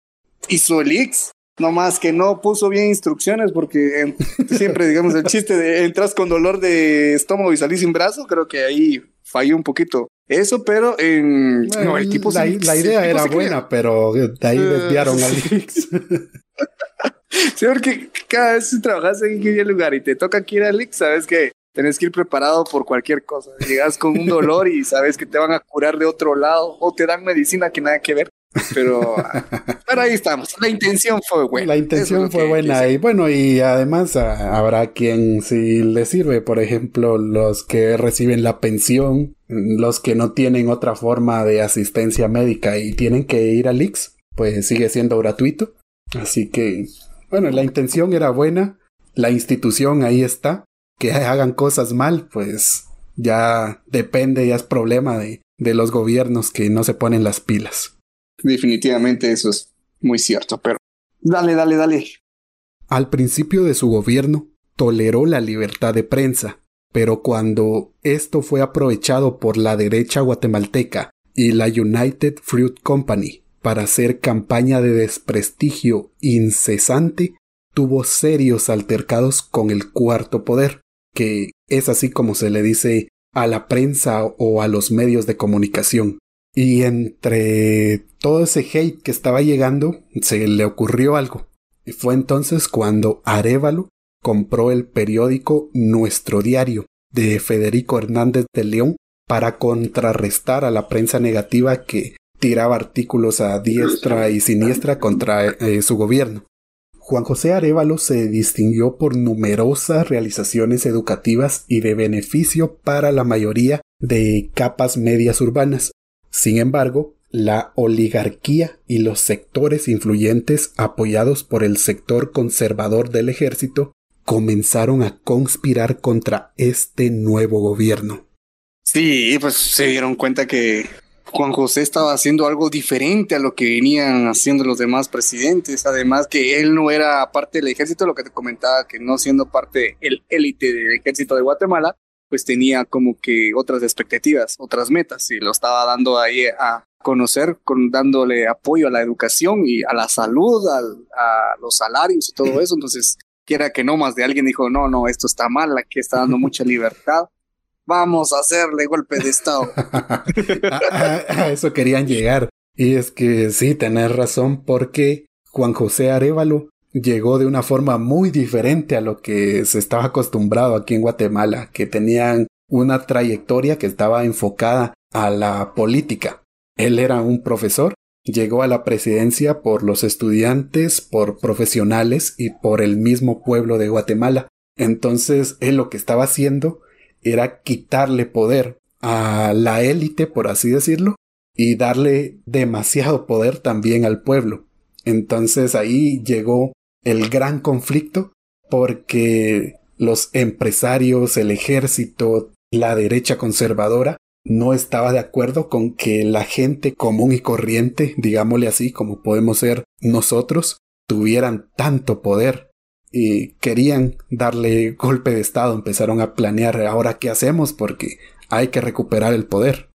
Hizo el Ix, no más que no puso bien instrucciones porque *laughs* siempre, digamos, el chiste de entras con dolor de estómago y salís sin brazo, creo que ahí falló un poquito eso, pero en no, el tipo la, la idea era buena, pero de ahí desviaron al Lix. *laughs* sí, porque cada vez que trabajas en aquel lugar y te toca aquí ir al Lix, sabes que tenés que ir preparado por cualquier cosa. Llegas con un dolor y sabes que te van a curar de otro lado o te dan medicina que nada que ver. Pero, *laughs* pero ahí estamos. La intención fue buena. La intención fue buena. Y bueno, y además ah, habrá quien si le sirve, por ejemplo, los que reciben la pensión, los que no tienen otra forma de asistencia médica y tienen que ir al IX, pues sigue siendo gratuito. Así que, bueno, la intención era buena. La institución ahí está. Que hagan cosas mal, pues ya depende, ya es problema de, de los gobiernos que no se ponen las pilas. Definitivamente eso es muy cierto, pero dale, dale, dale. Al principio de su gobierno, toleró la libertad de prensa, pero cuando esto fue aprovechado por la derecha guatemalteca y la United Fruit Company para hacer campaña de desprestigio incesante, tuvo serios altercados con el cuarto poder, que es así como se le dice a la prensa o a los medios de comunicación. Y entre todo ese hate que estaba llegando, se le ocurrió algo. Y fue entonces cuando Arevalo compró el periódico Nuestro Diario de Federico Hernández de León para contrarrestar a la prensa negativa que tiraba artículos a diestra y siniestra contra eh, su gobierno. Juan José Arevalo se distinguió por numerosas realizaciones educativas y de beneficio para la mayoría de capas medias urbanas, sin embargo, la oligarquía y los sectores influyentes apoyados por el sector conservador del ejército comenzaron a conspirar contra este nuevo gobierno. Sí, pues se dieron cuenta que Juan José estaba haciendo algo diferente a lo que venían haciendo los demás presidentes. Además que él no era parte del ejército, lo que te comentaba, que no siendo parte del élite del ejército de Guatemala, pues tenía como que otras expectativas, otras metas y lo estaba dando ahí a conocer, con, dándole apoyo a la educación y a la salud, a los salarios y todo *clears throat* eso. Entonces, quiera que no más de alguien dijo, no, no, esto está mal, aquí está dando mucha *laughs* libertad. Vamos a hacerle golpe de Estado. a *laughs* eso querían llegar. Y es que sí, tenés razón, porque Juan José Arevalo llegó de una forma muy diferente a lo que se estaba acostumbrado aquí en Guatemala, que tenían una trayectoria que estaba enfocada a la política. Él era un profesor, llegó a la presidencia por los estudiantes, por profesionales y por el mismo pueblo de Guatemala. Entonces él lo que estaba haciendo era quitarle poder a la élite, por así decirlo, y darle demasiado poder también al pueblo. Entonces ahí llegó el gran conflicto porque los empresarios, el ejército, la derecha conservadora no estaba de acuerdo con que la gente común y corriente, digámosle así, como podemos ser nosotros, tuvieran tanto poder y querían darle golpe de estado, empezaron a planear ahora qué hacemos porque hay que recuperar el poder.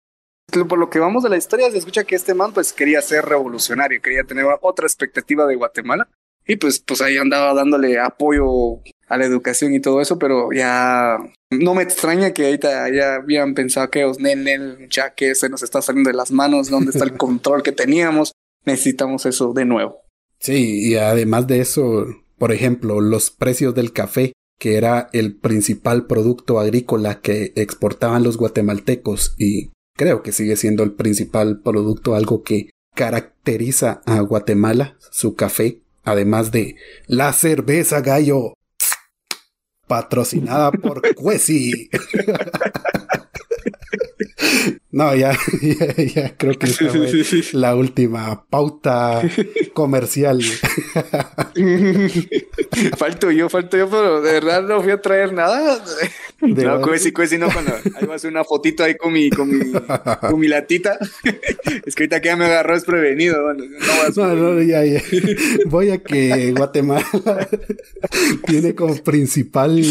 por lo que vamos de la historia, se escucha que este man pues quería ser revolucionario, quería tener otra expectativa de Guatemala. Y pues, pues ahí andaba dándole apoyo a la educación y todo eso, pero ya no me extraña que ahorita ya habían pensado que os nenen, ya que se nos está saliendo de las manos, dónde está el control que teníamos, necesitamos eso de nuevo. Sí, y además de eso, por ejemplo, los precios del café, que era el principal producto agrícola que exportaban los guatemaltecos y creo que sigue siendo el principal producto, algo que caracteriza a Guatemala, su café, además de la cerveza gallo, patrocinada por *laughs* Cuesi. *laughs* No, *laughs* ya, ya, creo que esta fue la última pauta *laughs* comercial. *laughs* falto yo, falto yo, pero de verdad no fui a traer nada. no, cuesi, cuesi, no, cuando ahí va a hacer una fotito ahí con mi, con mi, con mi latita. es que ahorita que ya me agarró desprevenido. no, no, ya, ya. Voy a que Guatemala tiene como principal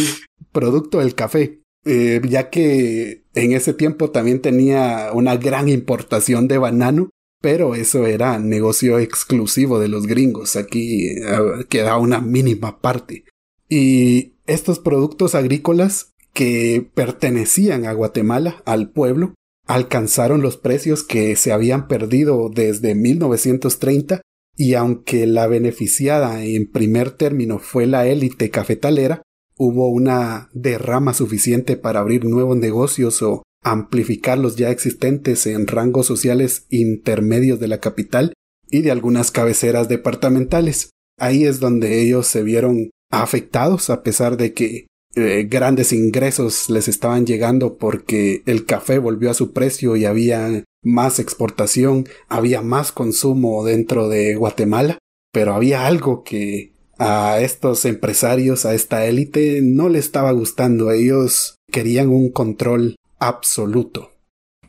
producto el café. Eh, ya que en ese tiempo también tenía una gran importación de banano, pero eso era negocio exclusivo de los gringos, aquí eh, queda una mínima parte. Y estos productos agrícolas que pertenecían a Guatemala, al pueblo, alcanzaron los precios que se habían perdido desde 1930 y aunque la beneficiada en primer término fue la élite cafetalera, hubo una derrama suficiente para abrir nuevos negocios o amplificar los ya existentes en rangos sociales intermedios de la capital y de algunas cabeceras departamentales. Ahí es donde ellos se vieron afectados a pesar de que eh, grandes ingresos les estaban llegando porque el café volvió a su precio y había más exportación, había más consumo dentro de Guatemala, pero había algo que a estos empresarios, a esta élite, no le estaba gustando. Ellos querían un control absoluto.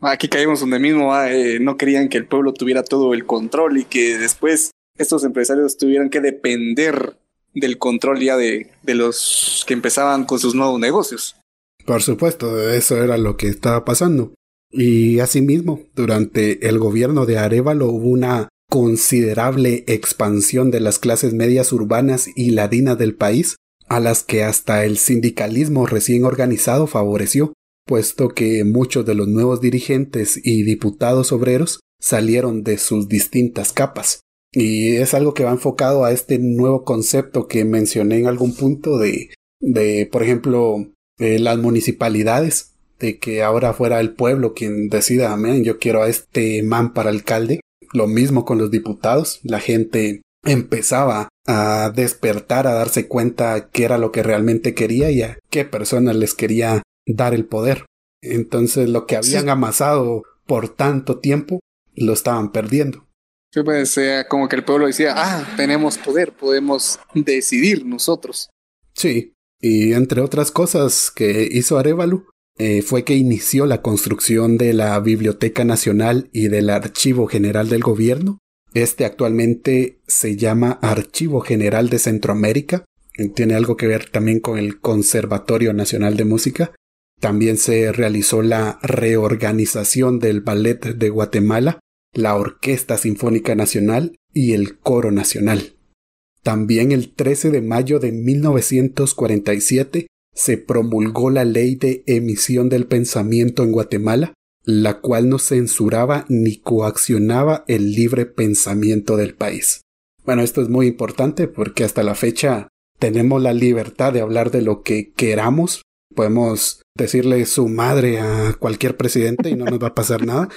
Aquí caímos donde mismo, ah, eh, no querían que el pueblo tuviera todo el control y que después estos empresarios tuvieran que depender del control ya de, de los que empezaban con sus nuevos negocios. Por supuesto, eso era lo que estaba pasando. Y asimismo, durante el gobierno de Arevalo hubo una considerable expansión de las clases medias urbanas y ladinas del país, a las que hasta el sindicalismo recién organizado favoreció, puesto que muchos de los nuevos dirigentes y diputados obreros salieron de sus distintas capas. Y es algo que va enfocado a este nuevo concepto que mencioné en algún punto de, de por ejemplo, eh, las municipalidades, de que ahora fuera el pueblo quien decida, amén, yo quiero a este man para alcalde, lo mismo con los diputados, la gente empezaba a despertar, a darse cuenta qué era lo que realmente quería y a qué personas les quería dar el poder. Entonces lo que habían amasado por tanto tiempo lo estaban perdiendo. Sí, pues como que el pueblo decía, ah, tenemos poder, podemos decidir nosotros. Sí, y entre otras cosas que hizo Arevalo, eh, fue que inició la construcción de la Biblioteca Nacional y del Archivo General del Gobierno. Este actualmente se llama Archivo General de Centroamérica. Tiene algo que ver también con el Conservatorio Nacional de Música. También se realizó la reorganización del Ballet de Guatemala, la Orquesta Sinfónica Nacional y el Coro Nacional. También el 13 de mayo de 1947 se promulgó la ley de emisión del pensamiento en Guatemala, la cual no censuraba ni coaccionaba el libre pensamiento del país. Bueno, esto es muy importante porque hasta la fecha tenemos la libertad de hablar de lo que queramos. Podemos decirle su madre a cualquier presidente y no nos va a pasar nada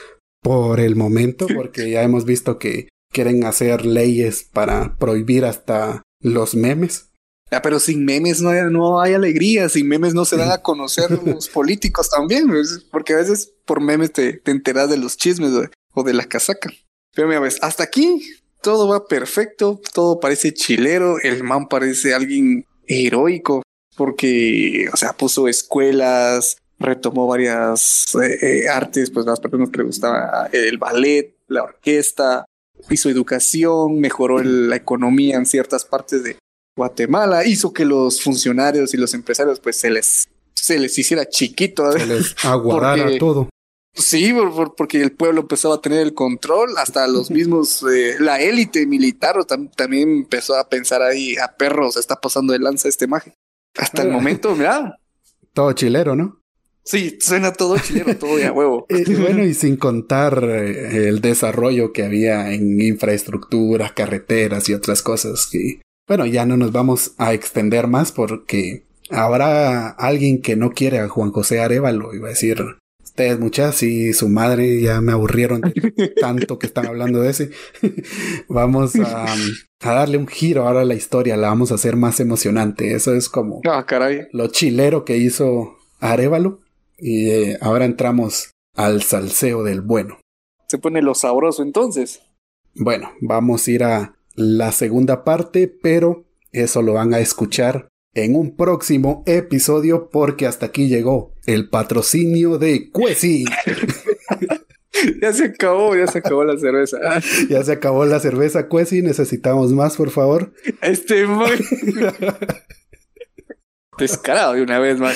por el momento, porque ya hemos visto que quieren hacer leyes para prohibir hasta los memes. Ah, pero sin memes no hay, no hay alegría, sin memes no se dan a conocer *laughs* los políticos también, porque a veces por memes te, te enteras de los chismes o de la casaca. Pero mira, ves, hasta aquí todo va perfecto, todo parece chilero, el man parece alguien heroico, porque, o sea, puso escuelas, retomó varias eh, eh, artes, pues las personas que le gustaba el ballet, la orquesta, hizo educación, mejoró la economía en ciertas partes de, Guatemala hizo que los funcionarios y los empresarios pues se les se les hiciera chiquito. Se les aguardara todo. Sí, porque el pueblo empezaba a tener el control, hasta los mismos, eh, la élite militar también empezó a pensar ahí, a perros, está pasando de lanza este maje. Hasta el ah. momento, mira. Todo chilero, ¿no? Sí, suena todo chilero, todo de a huevo. y *laughs* bueno, y sin contar eh, el desarrollo que había en infraestructura, carreteras y otras cosas que, bueno, ya no nos vamos a extender más porque habrá alguien que no quiere a Juan José Arevalo y va a decir, ustedes muchas y su madre ya me aburrieron *laughs* tanto que están hablando de ese. *laughs* vamos a, darle un giro ahora a la historia, la vamos a hacer más emocionante. Eso es como ah, caray. lo chilero que hizo Arevalo. Y eh, ahora entramos al salseo del bueno. Se pone lo sabroso entonces. Bueno, vamos a ir a la segunda parte, pero eso lo van a escuchar en un próximo episodio porque hasta aquí llegó el patrocinio de Cuesi. *laughs* ya se acabó, ya se acabó la cerveza. *laughs* ya se acabó la cerveza, Cuesi. Necesitamos más, por favor. Este muy *laughs* descarado de una vez, más.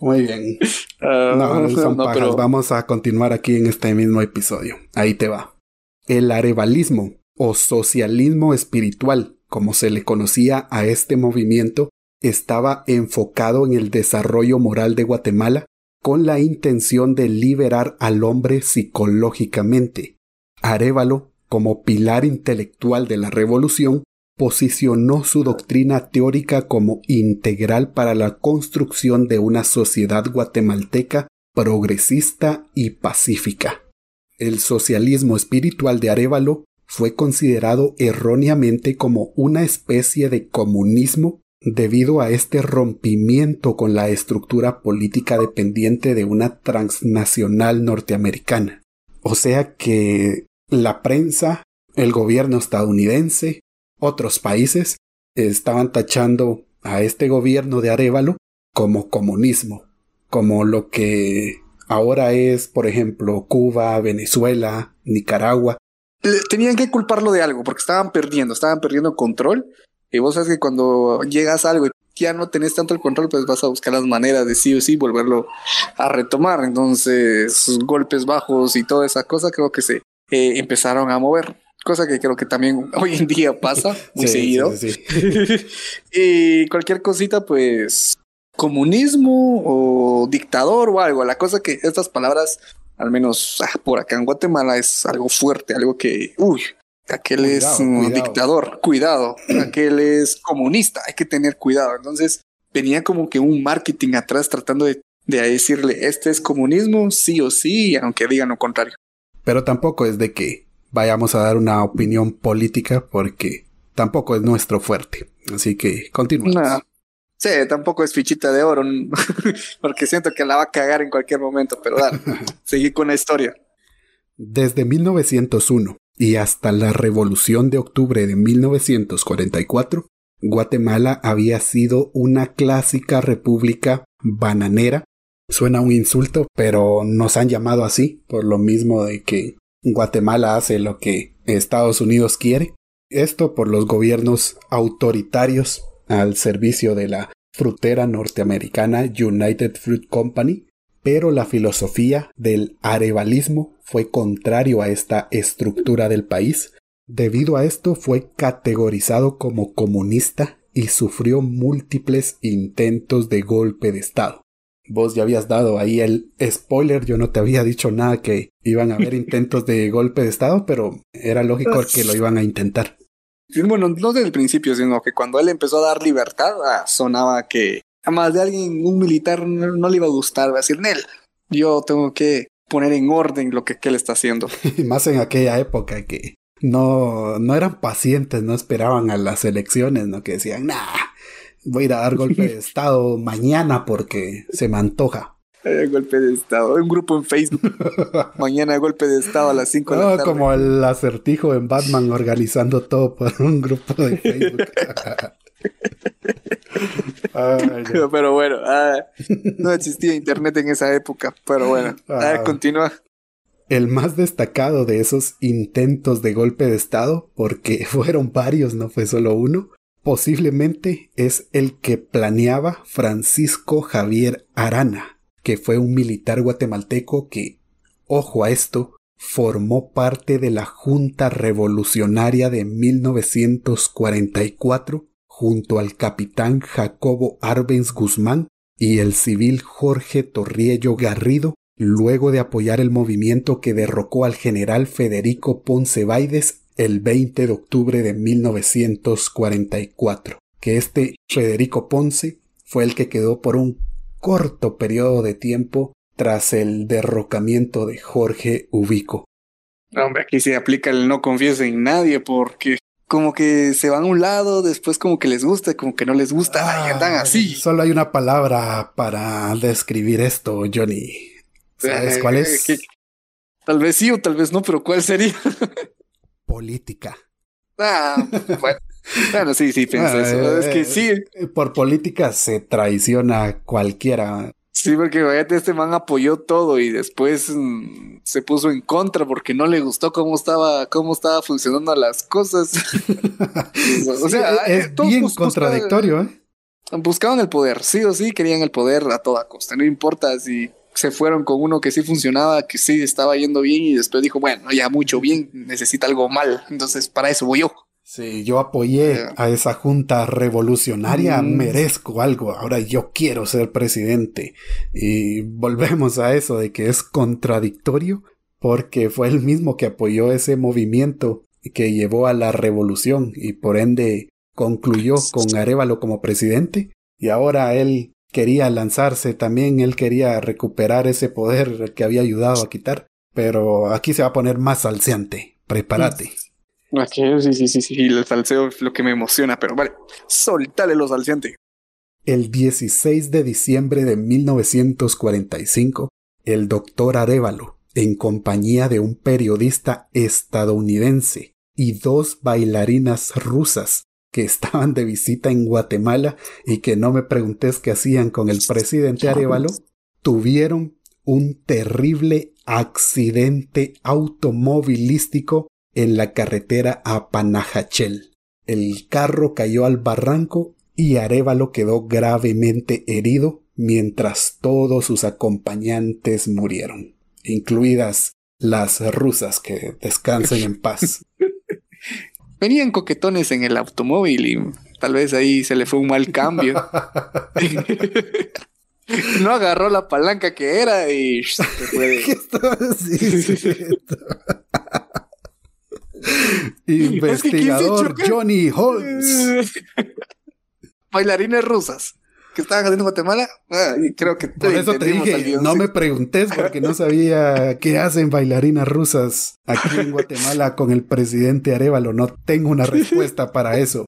Muy bien. Ah, no, son Vamos a continuar aquí en este mismo episodio. Ahí te va. El arevalismo o socialismo espiritual como se le conocía a este movimiento, estaba enfocado en el desarrollo moral de Guatemala con la intención de liberar al hombre psicológicamente. Arevalo, como pilar intelectual de la revolución, posicionó su doctrina teórica como integral para la construcción de una sociedad guatemalteca progresista y pacífica. El socialismo espiritual de Arevalo fue considerado erróneamente como una especie de comunismo debido a este rompimiento con la estructura política dependiente de una transnacional norteamericana. O sea que la prensa, el gobierno estadounidense, otros países estaban tachando a este gobierno de Arevalo como comunismo, como lo que ahora es, por ejemplo, Cuba, Venezuela, Nicaragua, tenían que culparlo de algo porque estaban perdiendo, estaban perdiendo control. Y vos sabes que cuando llegas a algo y ya no tenés tanto el control, pues vas a buscar las maneras de sí o sí volverlo a retomar. Entonces, golpes bajos y toda esa cosa creo que se eh, empezaron a mover. Cosa que creo que también *laughs* hoy en día pasa muy seguido. *laughs* y cualquier cosita, pues, comunismo o dictador o algo. La cosa que estas palabras al menos ah, por acá en Guatemala es algo fuerte, algo que, uy, aquel es un dictador, cuidado, aquel es comunista, hay que tener cuidado. Entonces venía como que un marketing atrás tratando de, de decirle, este es comunismo, sí o sí, aunque digan lo contrario. Pero tampoco es de que vayamos a dar una opinión política porque tampoco es nuestro fuerte. Así que continuamos. Sí, tampoco es fichita de oro, *laughs* porque siento que la va a cagar en cualquier momento, pero dale, *laughs* seguí con la historia. Desde 1901 y hasta la Revolución de Octubre de 1944, Guatemala había sido una clásica república bananera. Suena un insulto, pero nos han llamado así, por lo mismo de que Guatemala hace lo que Estados Unidos quiere. Esto por los gobiernos autoritarios al servicio de la frutera norteamericana United Fruit Company, pero la filosofía del arevalismo fue contrario a esta estructura del país. Debido a esto fue categorizado como comunista y sufrió múltiples intentos de golpe de Estado. Vos ya habías dado ahí el spoiler, yo no te había dicho nada que iban a haber *laughs* intentos de golpe de Estado, pero era lógico que lo iban a intentar. Bueno, no desde el principio, sino que cuando él empezó a dar libertad, ah, sonaba que a más de alguien, un militar, no, le iba a gustar, va a decir, Nel, yo tengo que poner en orden lo que, él está haciendo. *laughs* más en aquella época que no, no eran pacientes, no esperaban a las elecciones, ¿no? Que decían, nah, voy a ir a dar golpe de *laughs* estado mañana porque se me antoja golpe de estado. Un grupo en Facebook. *laughs* Mañana golpe de estado a las 5 de la tarde. Como el acertijo en Batman organizando todo por *laughs* un grupo de Facebook. *laughs* pero bueno, ah, no existía internet en esa época. Pero bueno, ah, continúa. El más destacado de esos intentos de golpe de Estado, porque fueron varios, no fue solo uno, posiblemente es el que planeaba Francisco Javier Arana, que fue un militar guatemalteco que, ojo a esto, formó parte de la Junta Revolucionaria de 1944 junto al capitán Jacobo Arbenz Guzmán y el civil Jorge Torriello Garrido, luego de apoyar el movimiento que derrocó al general Federico Ponce Baides el 20 de octubre de 1944, que este Federico Ponce fue el que quedó por un corto periodo de tiempo tras el derrocamiento de Jorge Ubico. Hombre, aquí se aplica el no confíes en nadie porque como que se van a un lado, después como que les gusta, como que no les gusta, y andan ah, así. Solo hay una palabra para describir esto, Johnny. ¿Sabes cuál es? tal vez sí o tal vez no, pero ¿cuál sería? política. Ah, *laughs* bueno. Bueno, sí, sí, pensé eso. Es que sí. Eh, por política se traiciona cualquiera. Sí, porque vaya, este man apoyó todo y después mm, se puso en contra porque no le gustó cómo estaba, cómo estaba funcionando las cosas. *laughs* o sea, es bien contradictorio, ¿eh? Buscaban el poder, sí o sí, querían el poder a toda costa. No importa si se fueron con uno que sí funcionaba, que sí estaba yendo bien y después dijo, bueno, ya mucho bien, necesita algo mal, entonces para eso voy yo. Sí, yo apoyé a esa junta revolucionaria, mm. merezco algo, ahora yo quiero ser presidente. Y volvemos a eso de que es contradictorio porque fue el mismo que apoyó ese movimiento que llevó a la revolución y por ende concluyó con Arevalo como presidente y ahora él quería lanzarse también, él quería recuperar ese poder que había ayudado a quitar, pero aquí se va a poner más salseante, prepárate. Sí, sí, sí, sí, el salseo es lo que me emociona, pero vale, soltale lo salseante. El 16 de diciembre de 1945, el doctor Arevalo, en compañía de un periodista estadounidense y dos bailarinas rusas, que estaban de visita en Guatemala y que no me preguntes qué hacían con el presidente Arevalo, tuvieron un terrible accidente automovilístico en la carretera a Panajachel. El carro cayó al barranco y Arevalo quedó gravemente herido mientras todos sus acompañantes murieron, incluidas las rusas que descansen en paz. *laughs* venían coquetones en el automóvil y tal vez ahí se le fue un mal cambio. *laughs* no agarró la palanca que era y se fue. *laughs* *laughs* Investigador Johnny Holmes. *laughs* Bailarines rusas que estaban haciendo en Guatemala. Ah, creo que Por eso te dije, no me preguntes porque no sabía *laughs* qué hacen bailarinas rusas aquí en Guatemala con el presidente Arevalo. No tengo una respuesta para eso.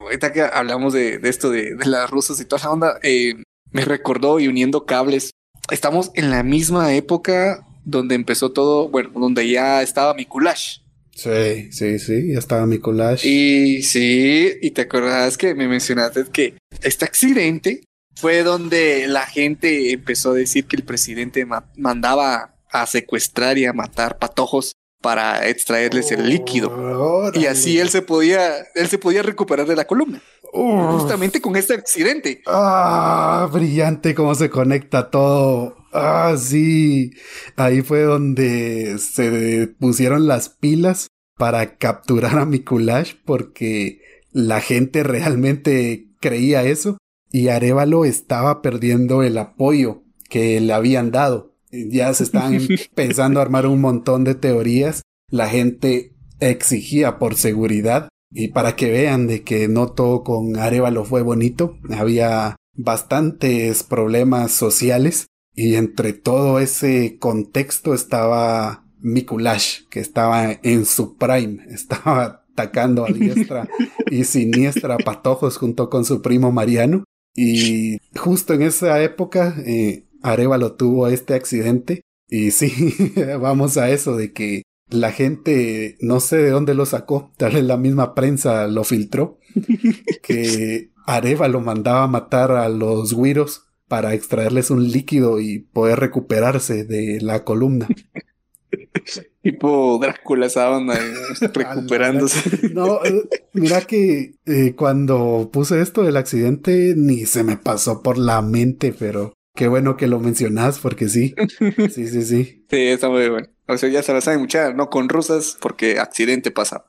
Ahorita que hablamos de, esto de, las rusas y toda esa onda, eh, me recordó y uniendo cables. Estamos en la misma época donde empezó todo, bueno, donde ya estaba Mikulash. Sí, sí, sí, ya estaba Mikulash. Y sí, y te acordás que me mencionaste que este accidente fue donde la gente empezó a decir que el presidente mandaba a secuestrar y a matar patojos para extraerles el líquido. y así él se podía, él se podía recuperar de la columna. Justamente con este accidente. Ah, brillante cómo se conecta todo. Ah, sí. Ahí fue donde se pusieron las pilas para capturar a Mikulash porque la gente realmente creía eso y Arevalo estaba perdiendo el apoyo que le habían dado. Ya se estaban *laughs* empezando a armar un montón de teorías. La gente exigía por seguridad y para que vean de que no todo con Arevalo fue bonito, había bastantes problemas sociales y entre todo ese contexto estaba Mikulash, que estaba en su prime, *laughs* estaba atacando a diestra y *laughs* siniestra a patojos junto con su primo Mariano. Y justo en esa época, eh, Arevalo tuvo este accidente. Y *laughs* sí, vamos a eso de que la gente, no sé de dónde lo sacó, tal vez la misma prensa lo filtró, que Arevalo mandaba matar a los güiros para extraerles un líquido y poder recuperarse de la columna. *laughs* Tipo Drácula esa onda, eh, *laughs* recuperándose. no, eh, mira que eh, cuando puse esto del accidente ni se me pasó por la mente, pero Qué bueno que lo mencionas porque sí. *laughs* Sí, sí, sí. Sí, está muy bueno. O sea, ya se la saben mucha, no con rusas porque accidente pasa.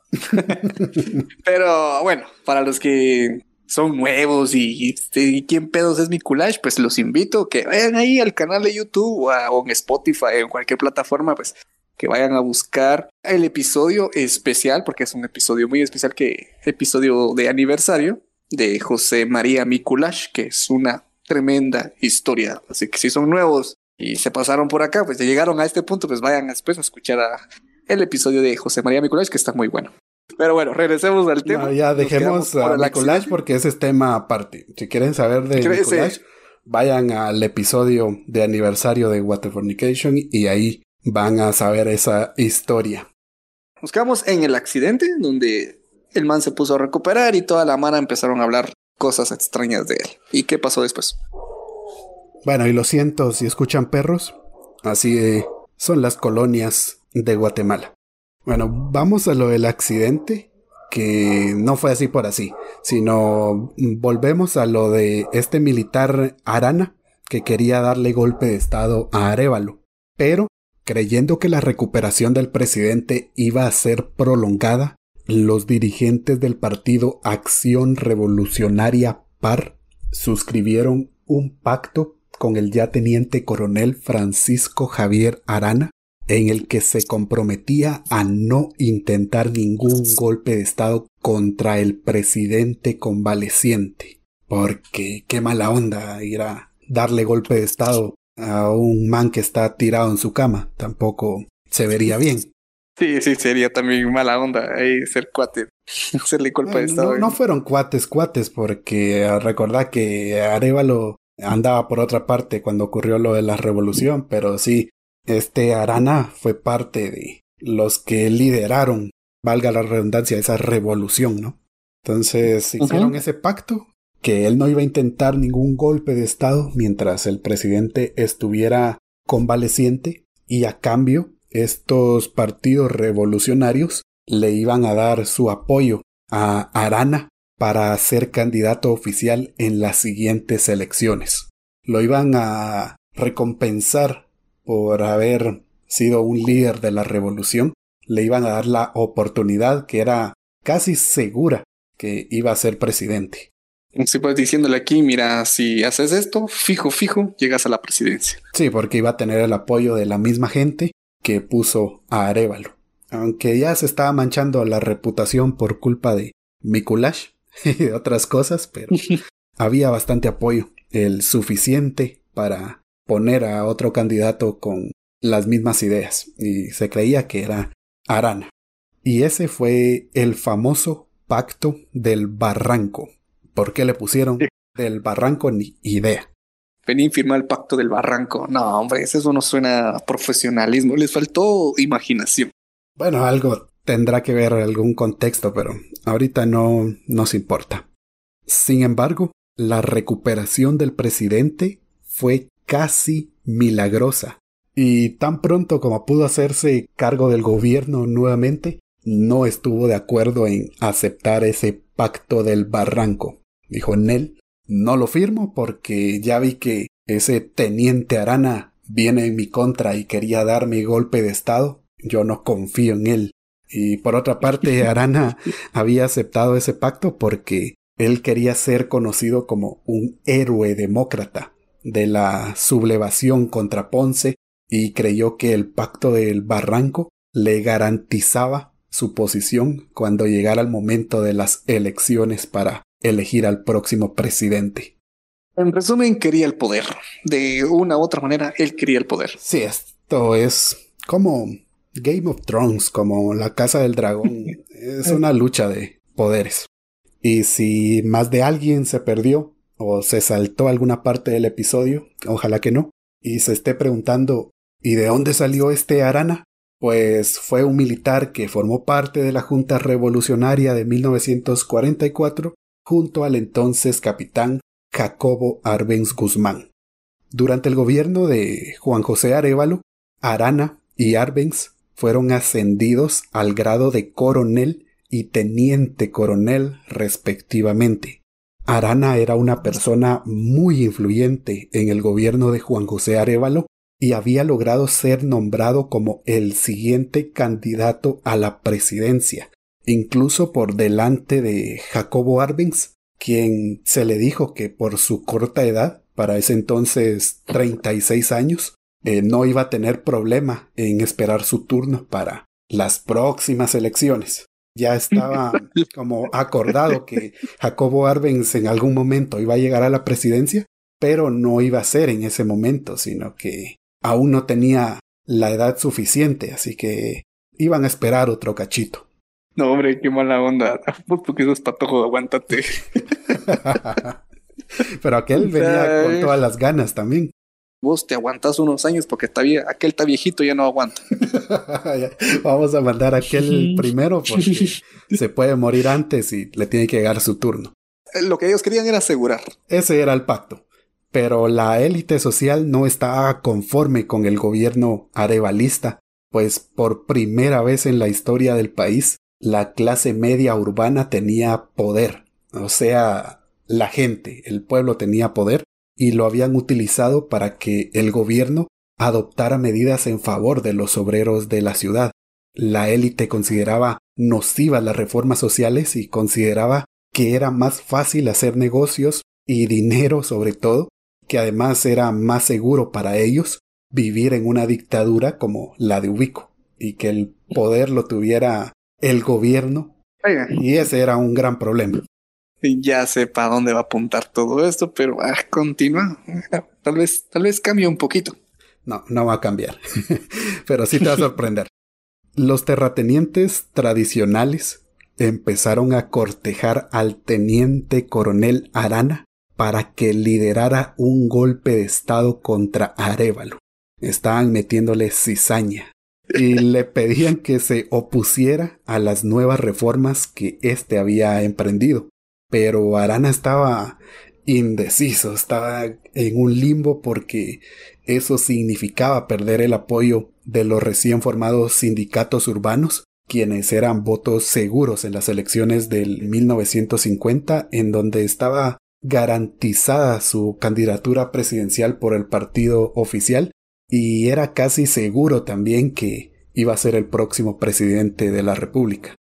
Pero bueno, para los que son nuevos y, y, quién pedos es mi collage, pues los invito a que vayan ahí al canal de YouTube o, en Spotify en cualquier plataforma, pues que vayan a buscar el episodio especial, porque es un episodio muy especial que episodio de aniversario de José María Mikulash, que es una tremenda historia. Así que si son nuevos y se pasaron por acá, pues ya llegaron a este punto, pues vayan después a escuchar el episodio de José María Mikulash, que está muy bueno. Pero bueno, regresemos al tema. ya dejemos a Mikulash porque ese es tema aparte. Si quieren saber de Mikulash, vayan al episodio de aniversario de Waterfornication y ahí van a saber esa historia. Nos quedamos en el accidente donde el man se puso a recuperar y toda la mano empezaron a hablar cosas extrañas de él. ¿Y qué pasó después? Bueno, y lo siento si escuchan perros. Así son las colonias de Guatemala. Bueno, vamos a lo del accidente, que no fue así por así, sino volvemos a lo de este militar Arana, que quería darle golpe de estado a Arevalo, pero creyendo que la recuperación del presidente iba a ser prolongada, los dirigentes del partido Acción Revolucionaria PAR suscribieron un pacto con el ya teniente coronel Francisco Javier Arana en el que se comprometía a no intentar ningún golpe de Estado contra el presidente convaleciente. Porque qué mala onda ir a darle golpe de Estado a un man que está tirado en su cama. Tampoco se vería bien. Sí, sí, sería también mala onda ahí ser cuate, *laughs* hacerle golpe de Estado. No, no, fueron cuates, cuates, porque recordad que Arevalo andaba por otra parte cuando ocurrió lo de la revolución, pero sí, este Arana fue parte de los que lideraron, valga la redundancia, esa revolución, ¿no? Entonces hicieron ese pacto que él no iba a intentar ningún golpe de Estado mientras el presidente estuviera convaleciente y a cambio estos partidos revolucionarios le iban a dar su apoyo a Arana para ser candidato oficial en las siguientes elecciones. Lo iban a recompensar por haber sido un líder de la revolución, le iban a dar la oportunidad que era casi segura que iba a ser presidente. Si puedes diciéndole aquí, mira, si haces esto, fijo, fijo, llegas a la presidencia. Sí, porque iba a tener el apoyo de la misma gente que puso a Arevalo. Aunque ya se estaba manchando la reputación por culpa de Mikulash *laughs* y de otras cosas, pero *laughs* había bastante apoyo, el suficiente para poner a otro candidato con las mismas ideas, y se creía que era Arana. Y ese fue el famoso pacto del barranco. ¿Por qué le pusieron del barranco? Ni idea. Vení a firmar el pacto del barranco. No, hombre, eso no suena a profesionalismo. Les faltó imaginación. Bueno, algo tendrá que ver algún contexto, pero ahorita no nos importa. Sin embargo, la recuperación del presidente fue casi milagrosa. Y tan pronto como pudo hacerse cargo del gobierno nuevamente, no estuvo de acuerdo en aceptar ese pacto del barranco. Dijo Nel, no lo firmo porque ya vi que ese teniente Arana viene en mi contra y quería darme golpe de estado. Yo no confío en él. Y por otra parte, *laughs* Arana había aceptado ese pacto porque él quería ser conocido como un héroe demócrata de la sublevación contra Ponce y creyó que el pacto del barranco le garantizaba su posición cuando llegara el momento de las elecciones para elegir al próximo presidente. En resumen, quería el poder. De una u otra manera, él quería el poder. Sí, esto es como Game of Thrones, como la Casa del Dragón. *laughs* es una lucha de poderes. Y si más de alguien se perdió o se saltó alguna parte del episodio, ojalá que no, y se esté preguntando ¿y de dónde salió este Arana? Pues fue un militar que formó parte de la Junta Revolucionaria de 1944 junto al entonces capitán Jacobo Arbenz Guzmán. Durante el gobierno de Juan José Arevalo, Arana y Arbenz fueron ascendidos al grado de coronel y teniente coronel respectivamente. Arana era una persona muy influyente en el gobierno de Juan José Arevalo y había logrado ser nombrado como el siguiente candidato a la presidencia, incluso por delante de Jacobo Arbenz, quien se le dijo que por su corta edad, para ese entonces 36 años, eh, no iba a tener problema en esperar su turno para las próximas elecciones. Ya estaba como acordado que Jacobo Arbenz en algún momento iba a llegar a la presidencia, pero no iba a ser en ese momento, sino que aún no tenía la edad suficiente, así que iban a esperar otro cachito. No, hombre, qué mala onda. Porque esos patojos, aguántate. *laughs* Pero aquel venía con todas las ganas también. Vos te aguantas unos años porque está bien, aquel está viejito ya no aguanta. *laughs* Vamos a mandar a aquel *laughs* primero porque *laughs* se puede morir antes y le tiene que llegar su turno. Eh, lo que ellos querían era asegurar. Ese era el pacto. Pero la élite social no estaba conforme con el gobierno arevalista, pues por primera vez en la historia del país la clase media urbana tenía poder. O sea, la gente, el pueblo tenía poder y lo habían utilizado para que el gobierno adoptara medidas en favor de los obreros de la ciudad. La élite consideraba nocivas las reformas sociales y consideraba que era más fácil hacer negocios y dinero sobre todo que además era más seguro para ellos vivir en una dictadura como la de Ubico y que el poder lo tuviera el gobierno. Y ese era un gran problema. *laughs* Ya sé para dónde va a apuntar todo esto, pero ah, continúa. Tal vez, tal vez cambie un poquito. No, no va a cambiar. *laughs* pero sí te va a sorprender. *laughs* Los terratenientes tradicionales empezaron a cortejar al teniente coronel Arana para que liderara un golpe de Estado contra Arevalo. Estaban metiéndole cizaña y le pedían que se opusiera a las nuevas reformas que éste había emprendido. Pero Arana estaba indeciso, estaba en un limbo porque eso significaba perder el apoyo de los recién formados sindicatos urbanos, quienes eran votos seguros en las elecciones del 1950, en donde estaba garantizada su candidatura presidencial por el partido oficial y era casi seguro también que iba a ser el próximo presidente de la República.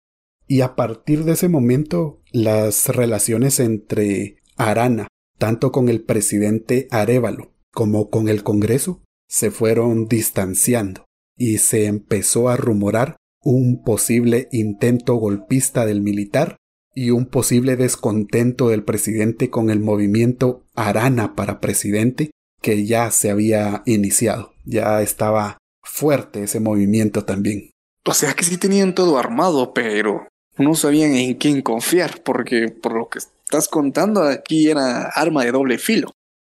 Y a partir de ese momento las relaciones entre Arana, tanto con el presidente Arevalo como con el Congreso, se fueron distanciando y se empezó a rumorar un posible intento golpista del militar y un posible descontento del presidente con el movimiento Arana para presidente que ya se había iniciado. Ya estaba fuerte ese movimiento también. O sea que sí tenían todo armado, pero no sabían en quién confiar, porque por lo que estás contando aquí era arma de doble filo.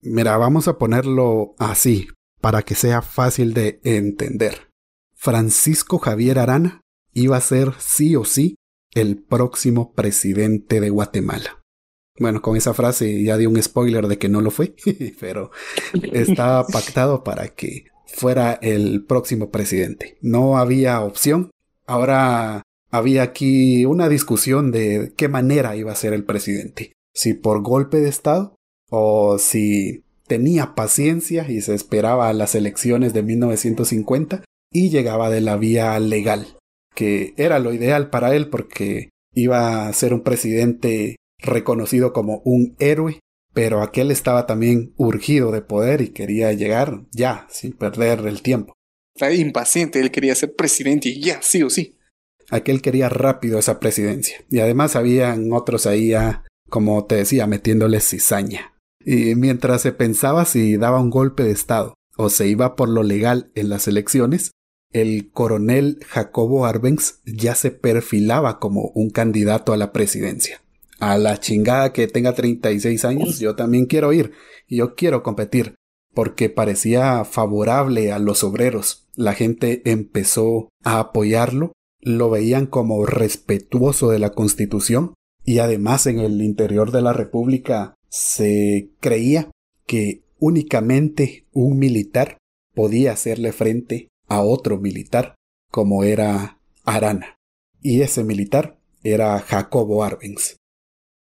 Mira, vamos a ponerlo así, para que sea fácil de entender. Francisco Javier Arana iba a ser sí o sí el próximo presidente de Guatemala. Bueno, con esa frase ya di un spoiler de que no lo fue, *laughs* pero estaba *laughs* pactado para que fuera el próximo presidente. No había opción. Ahora había aquí una discusión de qué manera iba a ser el presidente. Si por golpe de Estado o si tenía paciencia y se esperaba a las elecciones de 1950 y llegaba de la vía legal que era lo ideal para él porque iba a ser un presidente reconocido como un héroe, pero aquel estaba también urgido de poder y quería llegar ya, sin perder el tiempo. Impaciente, él quería ser presidente y ya, sí o sí. Aquel quería rápido esa presidencia. Y además habían otros ahí ya, como te decía, metiéndole cizaña. Y mientras se pensaba si daba un golpe de Estado o se iba por lo legal en las elecciones, el coronel Jacobo Arbenz ya se perfilaba como un candidato a la presidencia. A la chingada que tenga 36 años, yo también quiero ir, y yo quiero competir, porque parecía favorable a los obreros. La gente empezó a apoyarlo, lo veían como respetuoso de la Constitución, y además en el interior de la República se creía que únicamente un militar podía hacerle frente a otro militar, como era Arana. Y ese militar era Jacobo Arbenz.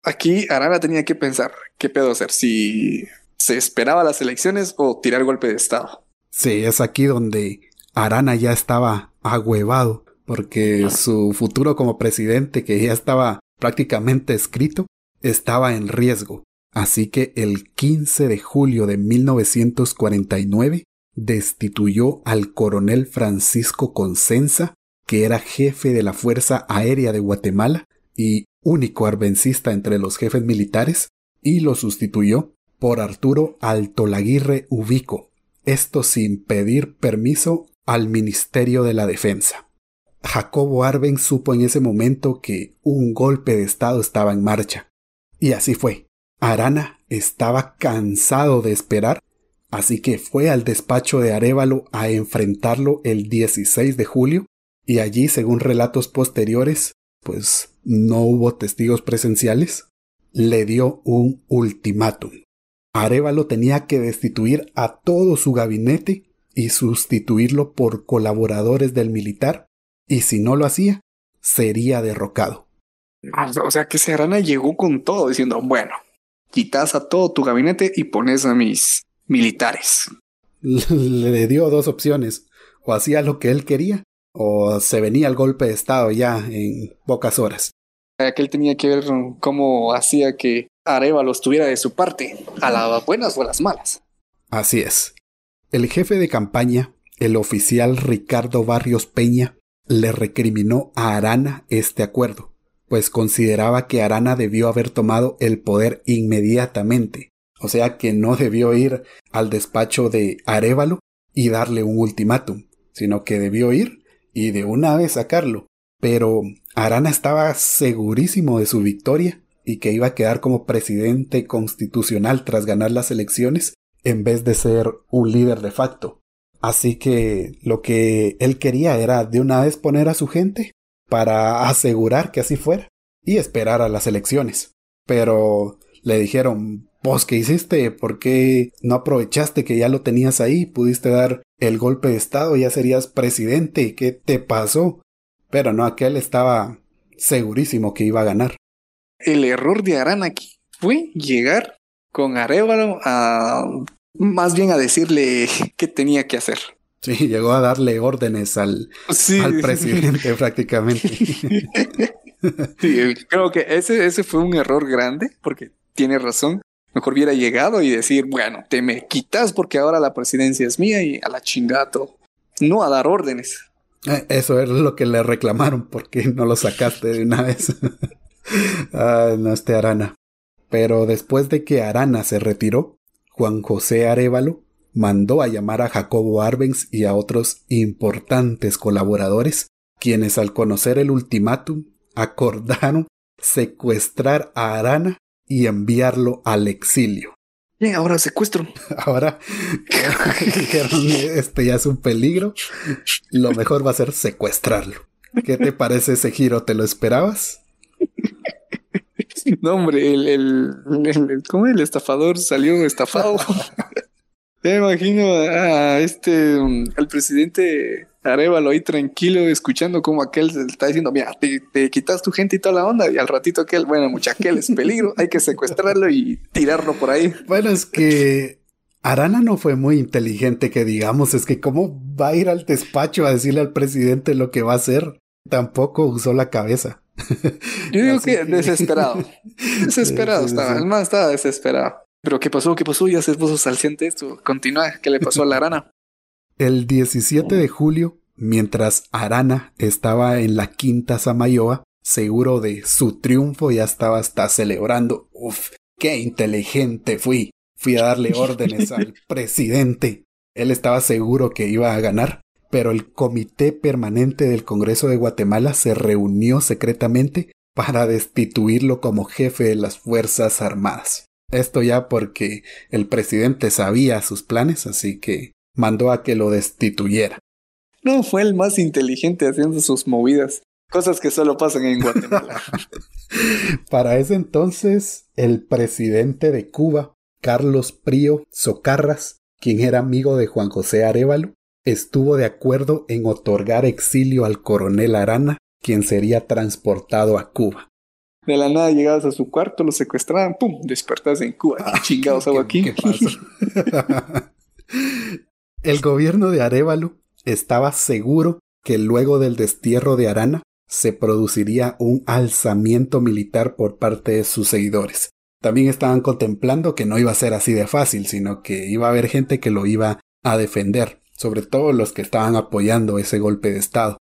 aquí Arana tenía que pensar qué pedo hacer, si se esperaba las elecciones o tirar golpe de Estado. Sí, es aquí donde Arana ya estaba agüevado porque su futuro como presidente, que ya estaba prácticamente escrito, estaba en riesgo. Así que el 15 de julio de 1949 destituyó al coronel Francisco Consenza, que era jefe de la Fuerza Aérea de Guatemala y único arbencista entre los jefes militares, y lo sustituyó por Arturo Altolaguirre Ubico, esto sin pedir permiso al Ministerio de la Defensa. Jacobo Arben supo en ese momento que un golpe de Estado estaba en marcha. Y así fue. Arana estaba cansado de esperar, así que fue al despacho de Arevalo a enfrentarlo el 16 de julio, y allí, según relatos posteriores, pues no hubo testigos presenciales, le dio un ultimátum. Arevalo tenía que destituir a todo su gabinete y sustituirlo por colaboradores del militar y si no lo hacía, sería derrocado. Ah, o sea que Serrana llegó con todo diciendo, bueno, quitas a todo tu gabinete y pones a mis militares. *laughs* Le dio dos opciones, o hacía lo que él quería, o se venía el golpe de Estado ya en pocas horas. Aquel tenía que ver cómo hacía que Arevalo estuviera de su parte, a las buenas o a las malas. Así es. El jefe de campaña, el oficial Ricardo Barrios Peña, le recriminó a Arana este acuerdo, pues consideraba que Arana debió haber tomado el poder inmediatamente, o sea que no debió ir al despacho de Arevalo y darle un ultimátum, sino que debió ir y de una vez sacarlo. Pero Arana estaba segurísimo de su victoria y que iba a quedar como presidente constitucional tras ganar las elecciones en vez de ser un líder de facto. Así que lo que él quería era de una vez poner a su gente para asegurar que así fuera y esperar a las elecciones. Pero le dijeron, vos qué hiciste, ¿por qué no aprovechaste que ya lo tenías ahí? Pudiste dar el golpe de Estado, ya serías presidente, ¿qué te pasó? Pero no, aquel estaba segurísimo que iba a ganar. El error de aquí fue llegar con Arevalo a más bien a decirle qué tenía que hacer. Sí, llegó a darle órdenes al, al presidente prácticamente. *laughs* sí, creo que ese, ese fue un error grande, porque tiene razón. Mejor hubiera llegado y decir, bueno, te me quitas porque ahora la presidencia es mía y a la chingato. No a dar órdenes. Eh, eso es lo que le reclamaron, porque no lo sacaste de una vez. *laughs* ah, no, este Arana. Pero después de que Arana se retiró, Juan José Arevalo mandó a llamar a Jacobo Arbenz y a otros importantes colaboradores, quienes al conocer el ultimátum acordaron secuestrar a Arana y enviarlo al exilio. Bien, ahora secuestro. *laughs* Ahora dijeron, este ya es un peligro, lo mejor va a ser secuestrarlo. ¿Qué te parece ese giro? ¿Te lo esperabas? *laughs* No, hombre, el, el, ¿cómo el estafador salió estafado? *laughs* Me imagino a este, al presidente Arevalo ahí tranquilo, escuchando como aquel se está diciendo, mira, te, quitas tu gente y toda la onda, y al ratito aquel, bueno, mucha aquel es peligro, hay que secuestrarlo y tirarlo por ahí. Bueno, es que Arana no fue muy inteligente, que digamos, es que cómo va a ir al despacho a decirle al presidente lo que va a hacer. Tampoco usó la cabeza. *laughs* Yo digo que, desesperado. *laughs* Desesperado estaba. El man estaba desesperado. Pero ¿qué pasó? ¿Qué pasó? Ya se puso salciente esto. Continúa. ¿Qué le pasó a la *laughs* Arana? El 17 de julio, mientras Arana estaba en la quinta Samayoa, seguro de su triunfo, ya estaba hasta celebrando. Uf, qué inteligente fui. Fui a darle órdenes al presidente. Él estaba seguro que iba a ganar pero el Comité Permanente del Congreso de Guatemala se reunió secretamente para destituirlo como jefe de las Fuerzas Armadas. Esto ya porque el presidente sabía sus planes, así que mandó a que lo destituyera. No fue el más inteligente haciendo sus movidas, cosas que solo pasan en Guatemala. *laughs* *laughs* para ese entonces, el presidente de Cuba, Carlos Prío Socarras, quien era amigo de Juan José Arevalo, estuvo de acuerdo en otorgar exilio al coronel Arana, quien sería transportado a Cuba. De la nada llegabas a su cuarto, lo secuestraban, ¡pum! Despertas en Cuba. ¿Qué chingados hago aquí? ¿Qué pasa? *laughs* El gobierno de Arevalo estaba seguro que luego del destierro de Arana se produciría un alzamiento militar por parte de sus seguidores. También estaban contemplando que no iba a ser así de fácil, sino que iba a haber gente que lo iba a defender, sobre todo los que estaban apoyando ese golpe de Estado.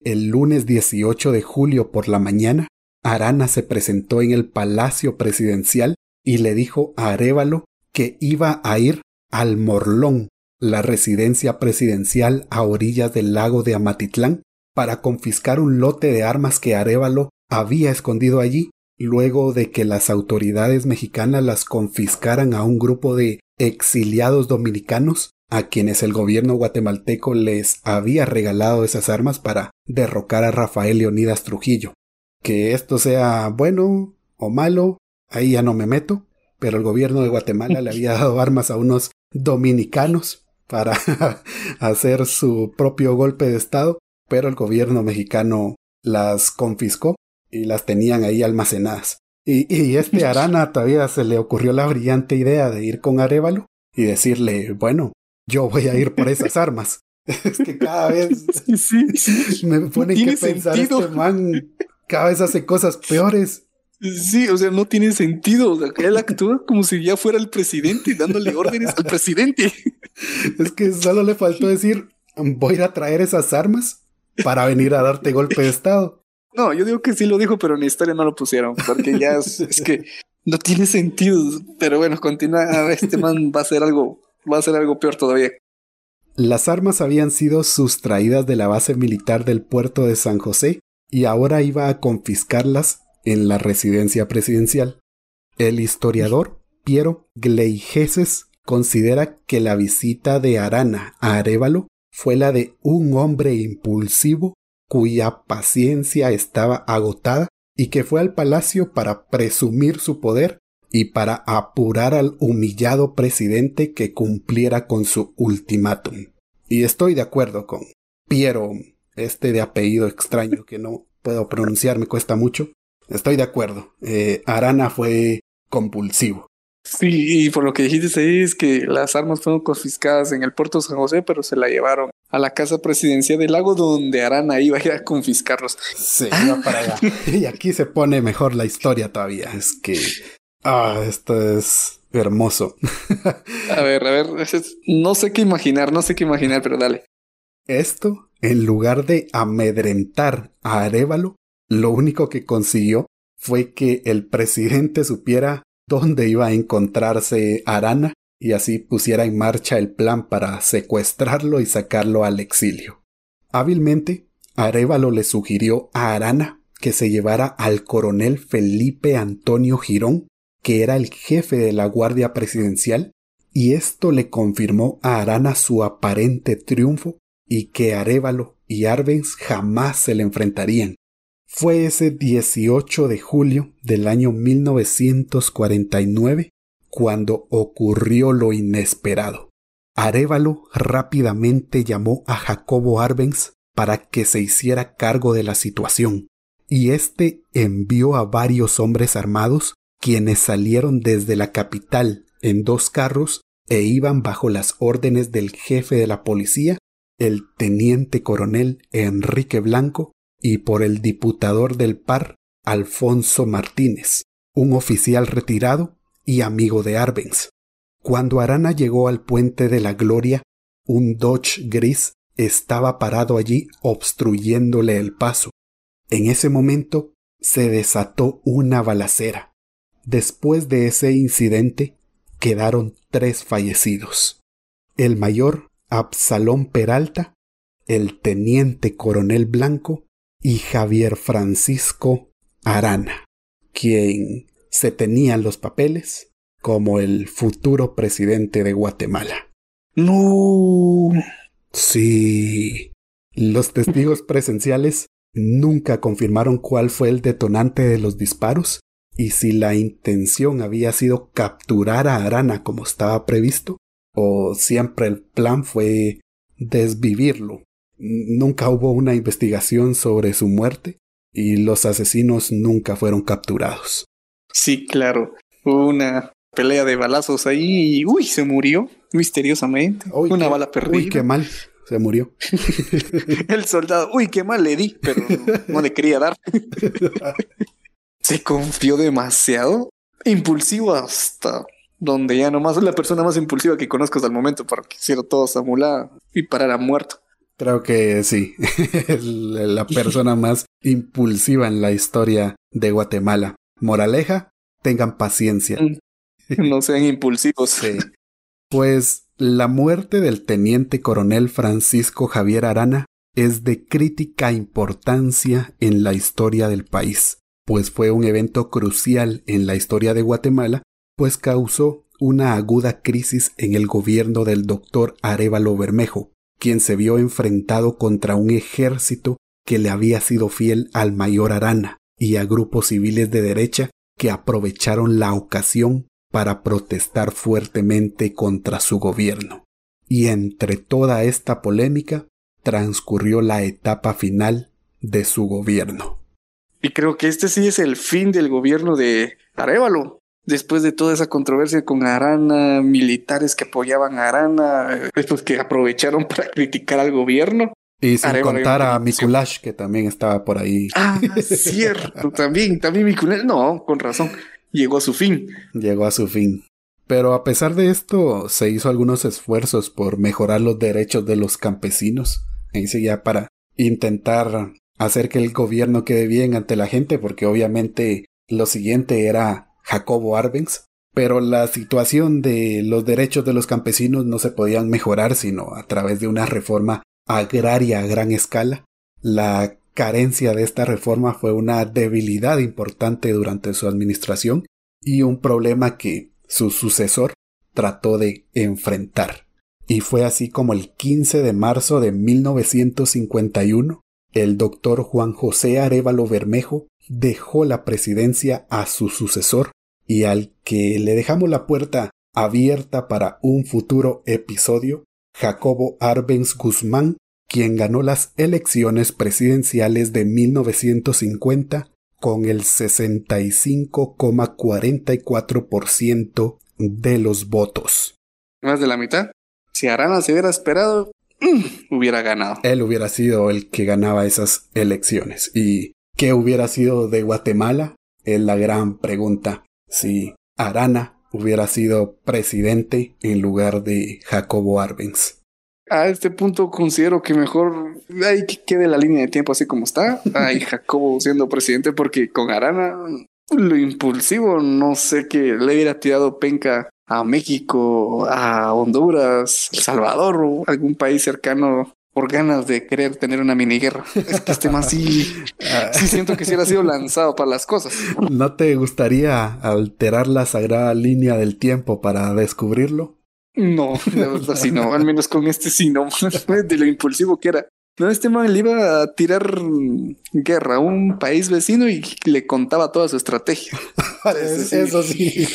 El lunes 18 de julio por la mañana, Arana se presentó en el Palacio Presidencial y le dijo a Arevalo que iba a ir al Morlón, la residencia presidencial a orillas del lago de Amatitlán, para confiscar un lote de armas que Arevalo había escondido allí luego de que las autoridades mexicanas las confiscaran a un grupo de exiliados dominicanos a quienes el gobierno guatemalteco les había regalado esas armas para derrocar a Rafael Leonidas Trujillo. Que esto sea bueno o malo, ahí ya no me meto, pero el gobierno de Guatemala le había dado armas a unos dominicanos para *laughs* hacer su propio golpe de Estado, pero el gobierno mexicano las confiscó y las tenían ahí almacenadas. Y, y este *laughs* Arana todavía se le ocurrió la brillante idea de ir con Arevalo y decirle, bueno, yo voy a ir por esas *laughs* armas. Es que cada vez *laughs* me pone que pensar este man cada vez hace cosas peores. Sí, o sea, no tiene sentido. O sea, él actúa como si ya fuera el presidente, dándole órdenes al presidente. *laughs* Es que solo le faltó decir, voy a ir a traer esas armas para venir a darte golpe de estado. No, yo digo que sí lo dijo, pero en la historia no lo pusieron, porque ya es, que no tiene sentido. Pero bueno, continúa, este man va a hacer algo, va a ser algo peor todavía. Las armas habían sido sustraídas de la base militar del puerto de San José y ahora iba a confiscarlas en la residencia presidencial. El historiador Piero Gleijeses considera que la visita de Arana a Arevalo fue la de un hombre impulsivo cuya paciencia estaba agotada y que fue al palacio para presumir su poder y para apurar al humillado presidente que cumpliera con su ultimátum. Y estoy de acuerdo con Piero, este de apellido extraño que no puedo pronunciar, me cuesta mucho. Estoy de acuerdo. Eh, Arana fue compulsivo. Sí, y por lo que dijiste ahí es que las armas fueron confiscadas en el puerto de San José, pero se la llevaron a la casa presidencial del lago donde Arana iba a ir a confiscarlos. Sí, iba para allá. *laughs* y aquí se pone mejor la historia todavía. Es que, ah, esto es hermoso. *laughs* a ver, a ver, no sé qué imaginar, no sé qué imaginar, pero dale. Esto, en lugar de amedrentar a Arevalo, lo único que consiguió fue que el presidente supiera dónde iba a encontrarse Arana y así pusiera en marcha el plan para secuestrarlo y sacarlo al exilio. Hábilmente, Arevalo le sugirió a Arana que se llevara al coronel Felipe Antonio Girón, que era el jefe de la Guardia Presidencial, y esto le confirmó a Arana su aparente triunfo y que Arevalo y Arbenz jamás se le enfrentarían, fue ese 18 de julio del año 1949 cuando ocurrió lo inesperado. Arevalo rápidamente llamó a Jacobo Arbenz para que se hiciera cargo de la situación, y éste envió a varios hombres armados quienes salieron desde la capital en dos carros e iban bajo las órdenes del jefe de la policía, el teniente coronel Enrique Blanco, y por el diputador del PAR, Alfonso Martínez, un oficial retirado y amigo de Arbenz. Cuando Arana llegó al puente de la Gloria, un Dodge gris estaba parado allí obstruyéndole el paso. En ese momento se desató una balacera. Después de ese incidente quedaron tres fallecidos. El mayor Absalón Peralta, el teniente coronel Blanco y Javier Francisco Arana, quien se tenían los papeles como el futuro presidente de Guatemala. No. Sí. Los testigos presenciales nunca confirmaron cuál fue el detonante de los disparos y si la intención había sido capturar a Arana como estaba previsto, o siempre el plan fue desvivirlo Nunca hubo una investigación sobre su muerte y los asesinos nunca fueron capturados. Sí, claro. Una pelea de balazos ahí y uy, se murió misteriosamente. Una bala perdida. Uy, qué mal. Se murió. *laughs* El soldado, uy, qué mal le di, pero no le quería dar. *laughs* se confió demasiado. Impulsivo hasta donde ya nomás es la persona más impulsiva que conozco hasta el momento para que hiciera todo Samulá y parara muerto. Creo que sí, *laughs* la persona *laughs* más impulsiva en la historia de Guatemala. Moraleja, tengan paciencia. Mm. No sean impulsivos. Sí. *laughs* Pues la muerte del teniente coronel Francisco Javier Arana es de crítica importancia en la historia del país, pues fue un evento crucial en la historia de Guatemala, pues causó una aguda crisis en el gobierno del doctor Arevalo Bermejo, quien se vio enfrentado contra un ejército que le había sido fiel al mayor Arana y a grupos civiles de derecha que aprovecharon la ocasión para protestar fuertemente contra su gobierno. Y entre toda esta polémica transcurrió la etapa final de su gobierno. Y creo que este sí es el fin del gobierno de Arevalo. Después de toda esa controversia con Arana, militares que apoyaban a Arana, estos que aprovecharon para *laughs* criticar al gobierno. Y sin contar a Mikulash, que también estaba por ahí. Ah, *laughs* cierto, también, también Mikulash. No, con razón. Llegó a su fin. Llegó a su fin. Pero a pesar de esto, se hizo algunos esfuerzos por mejorar los derechos de los campesinos. Ahí ya para intentar hacer que el gobierno quede bien ante la gente, porque obviamente lo siguiente era Jacobo Arbenz. Pero la situación de los derechos de los campesinos no se podían mejorar sino a través de una reforma agraria a gran escala. La carencia de esta reforma fue una debilidad importante durante su administración y un problema que su sucesor trató de enfrentar. Y fue así como el 15 de marzo de 1951, el doctor Juan José Arevalo Bermejo dejó la presidencia a su sucesor y al que le dejamos la puerta abierta para un futuro episodio, Jacobo Arbenz Guzmán, quien ganó las elecciones presidenciales de 1950 con el 65,44% de los votos. Más de la mitad. Si Arana se hubiera esperado, *laughs* hubiera ganado. Él hubiera sido el que ganaba esas elecciones. ¿Y qué hubiera sido de Guatemala? Es la gran pregunta. Si Arana hubiera sido presidente en lugar de Jacobo Arbenz a este punto considero que mejor hay que quede la línea de tiempo así como está. Ay, *laughs* Jacobo siendo presidente, porque con Arana, lo impulsivo, no sé que le hubiera tirado penca a México, a Honduras, El Salvador o algún país cercano por ganas de querer tener una mini guerra. Es que este más sí, *laughs* sí siento que sí hubiera sido lanzado para las cosas. ¿No te gustaría alterar la sagrada línea del tiempo para descubrirlo? No, la verdad sí no, al menos con este sí no, *laughs* de lo impulsivo que era. No, este man le iba a tirar guerra a un país vecino y le contaba toda su estrategia. *laughs* Eso sí.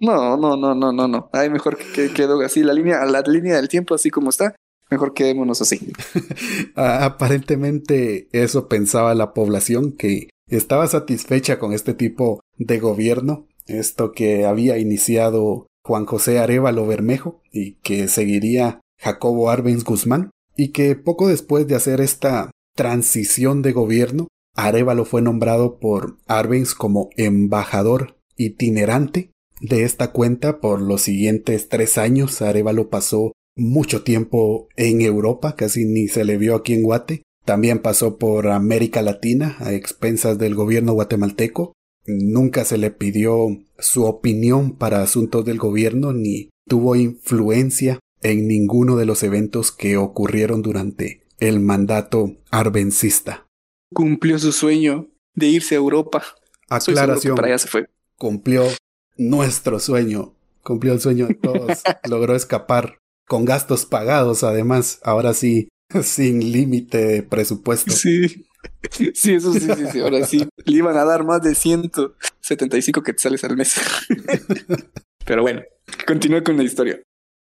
No, no, no, no, no, no. Ay, mejor que quedó así la línea, la línea del tiempo así como está. Mejor quedémonos así. *laughs* Aparentemente eso pensaba la población que estaba satisfecha con este tipo de gobierno, esto que había iniciado Juan José Arevalo Bermejo y que seguiría Jacobo Arbenz Guzmán y que poco después de hacer esta transición de gobierno, Arevalo fue nombrado por Arbenz como embajador itinerante de esta cuenta por los siguientes tres años. Arevalo pasó mucho tiempo en Europa, casi ni se le vio aquí en Guate. También pasó por América Latina a expensas del gobierno guatemalteco Nunca se le pidió su opinión para asuntos del gobierno ni tuvo influencia en ninguno de los eventos que ocurrieron durante el mandato arbencista. Cumplió su sueño de irse a Europa. Aclaración. Para allá se fue. Cumplió nuestro sueño. Cumplió el sueño de todos. *laughs* Logró escapar con gastos pagados, además. Ahora sí, sin límite de presupuesto. Sí. Sí, eso sí, sí, sí. Ahora sí. Le iban a dar más de 175 quetzales al mes. *laughs* Pero bueno, continúa con la historia.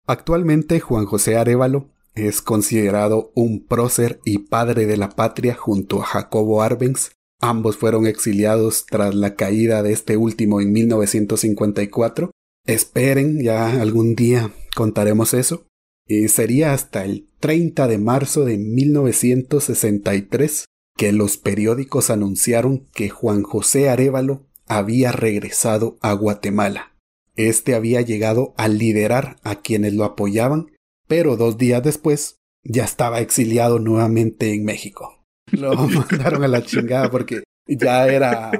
Actualmente Juan José Arevalo es considerado un prócer y padre de la patria junto a Jacobo Arbenz. Ambos fueron exiliados tras la caída de este último en 1954. Esperen, ya algún día contaremos eso. Y sería hasta el 30 de marzo de 1963 que los periódicos anunciaron que Juan José Arevalo había regresado a Guatemala. Este había llegado a liderar a quienes lo apoyaban, pero dos días después ya estaba exiliado nuevamente en México. Lo *laughs* mandaron a la chingada porque ya era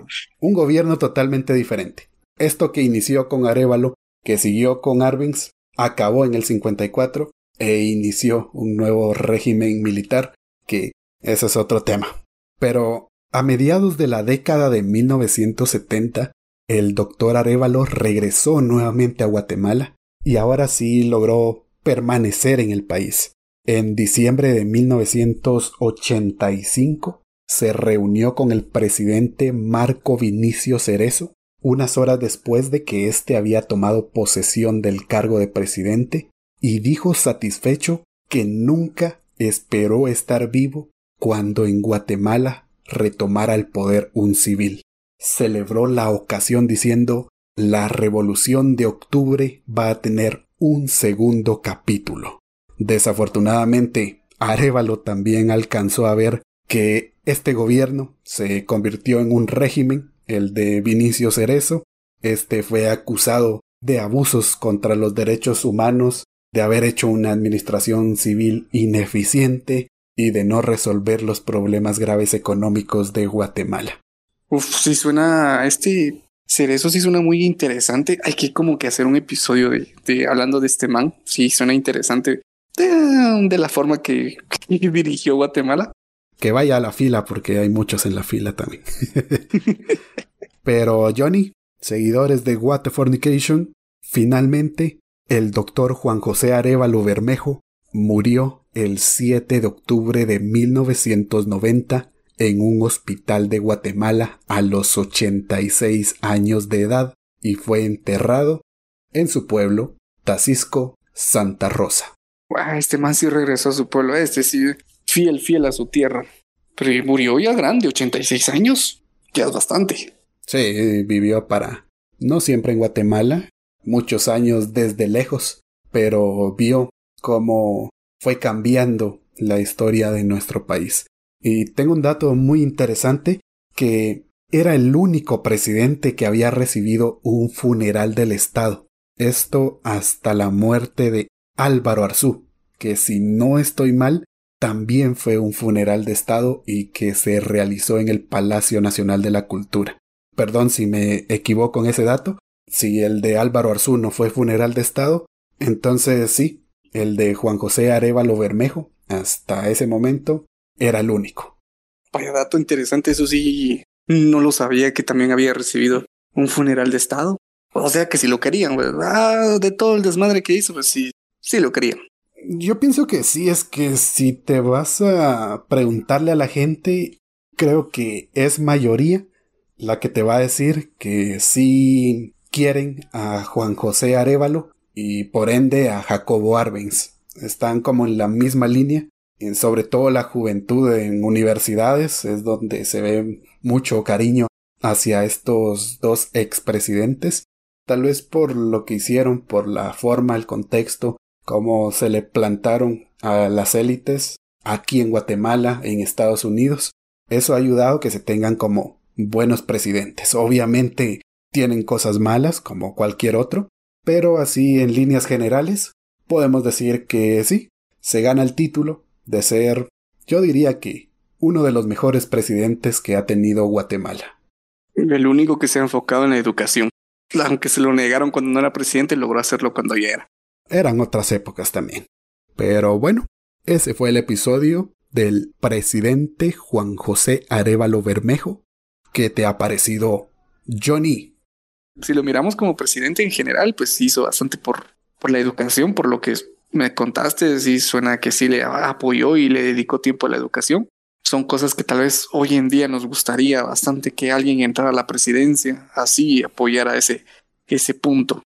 un gobierno totalmente diferente. Esto que inició con Arevalo, que siguió con Arbenz, acabó en el 54 e inició un nuevo régimen militar que ese es otro tema. Pero a mediados de la década de 1970, el doctor Arevalo regresó nuevamente a Guatemala y ahora sí logró permanecer en el país. En diciembre de 1985 se reunió con el presidente Marco Vinicio Cerezo unas horas después de que éste había tomado posesión del cargo de presidente y dijo satisfecho que nunca esperó estar vivo cuando en Guatemala retomara el poder un civil. Celebró la ocasión diciendo la revolución de octubre va a tener un segundo capítulo. Desafortunadamente, Arevalo también alcanzó a ver que este gobierno se convirtió en un régimen, el de Vinicio Cerezo. Este fue acusado de abusos contra los derechos humanos, de haber hecho una administración civil ineficiente, y de no resolver los problemas graves económicos de Guatemala. Uf, sí suena, este Cerezo sí suena muy interesante. Hay que como que hacer un episodio de, hablando de este man. Sí, suena interesante de, la forma que, dirigió Guatemala. Que vaya a la fila porque hay muchos en la fila también. *laughs* Pero Johnny, seguidores de Fornication, finalmente el doctor Juan José Arevalo Bermejo murió el 7 de octubre de 1990 en un hospital de Guatemala a los 86 años de edad y fue enterrado en su pueblo, Tacisco, Santa Rosa. Este man sí regresó a su pueblo, este sí, fiel, fiel a su tierra. Pero murió ya grande, 86 años. Ya es bastante. Sí, vivió para, no siempre en Guatemala, muchos años desde lejos, pero vio cómo fue cambiando la historia de nuestro país. Y tengo un dato muy interesante que era el único presidente que había recibido un funeral del Estado. Esto hasta la muerte de Álvaro Arzú, que si no estoy mal, también fue un funeral de Estado y que se realizó en el Palacio Nacional de la Cultura. Perdón si me equivoco en ese dato. Si el de Álvaro Arzú no fue funeral de Estado, entonces sí, el de Juan José Arevalo Bermejo, hasta ese momento, era el único. Vaya dato interesante, eso sí, no lo sabía que también había recibido un funeral de Estado. O sea que si lo querían, ¿verdad? De todo el desmadre que hizo, pues sí, sí lo querían. Yo pienso que sí, es que si te vas a preguntarle a la gente, creo que es mayoría la que te va a decir que sí quieren a Juan José Arevalo y por ende a Jacobo Arbenz. Están como en la misma línea, sobre todo la juventud en universidades es donde se ve mucho cariño hacia estos dos expresidentes, tal vez por lo que hicieron, por la forma, el contexto, cómo se le plantaron a las élites aquí en Guatemala, en Estados Unidos. Eso ha ayudado que se tengan como buenos presidentes. Obviamente tienen cosas malas como cualquier otro, pero así en líneas generales, podemos decir que sí, se gana el título de ser, yo diría que, uno de los mejores presidentes que ha tenido Guatemala. El único que se ha enfocado en la educación. Aunque se lo negaron cuando no era presidente, logró hacerlo cuando ya era. Eran otras épocas también. Pero bueno, ese fue el episodio del presidente Juan José Arevalo Bermejo. ¿Qué te ha parecido, Johnny? si lo miramos como presidente en general, pues hizo bastante por, por la educación, por lo que me contaste, sí suena que sí le apoyó y le dedicó tiempo a la educación. Son cosas que tal vez hoy en día nos gustaría bastante que alguien entrara a la presidencia así y apoyara ese, ese punto.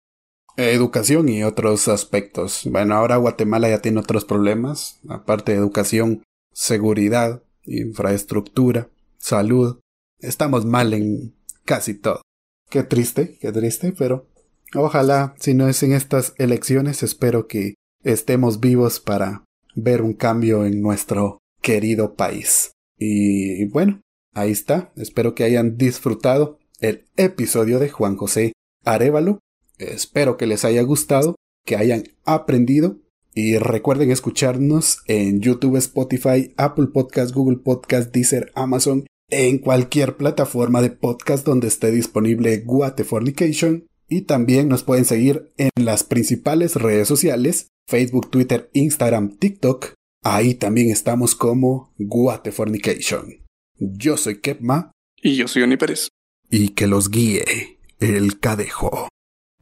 Educación y otros aspectos. Bueno, ahora Guatemala ya tiene otros problemas, aparte de educación, seguridad, infraestructura, salud. Estamos mal en casi todo. Qué triste, qué triste, pero ojalá, si no es en estas elecciones, espero que estemos vivos para ver un cambio en nuestro querido país. Y bueno, ahí está. Espero que hayan disfrutado el episodio de Juan José Arevalo. Espero que les haya gustado, que hayan aprendido y recuerden escucharnos en YouTube, Spotify, Apple Podcast, Google Podcast, Deezer, Amazon, en cualquier plataforma de podcast donde esté disponible Guatefornication. Y también nos pueden seguir en las principales redes sociales, Facebook, Twitter, Instagram, TikTok. Ahí también estamos como Guatefornication. Yo soy Kepma. Y yo soy Oni Pérez. Y que los guíe el cadejo.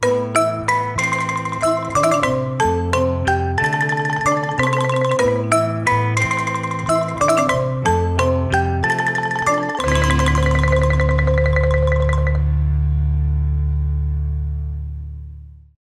Thank you.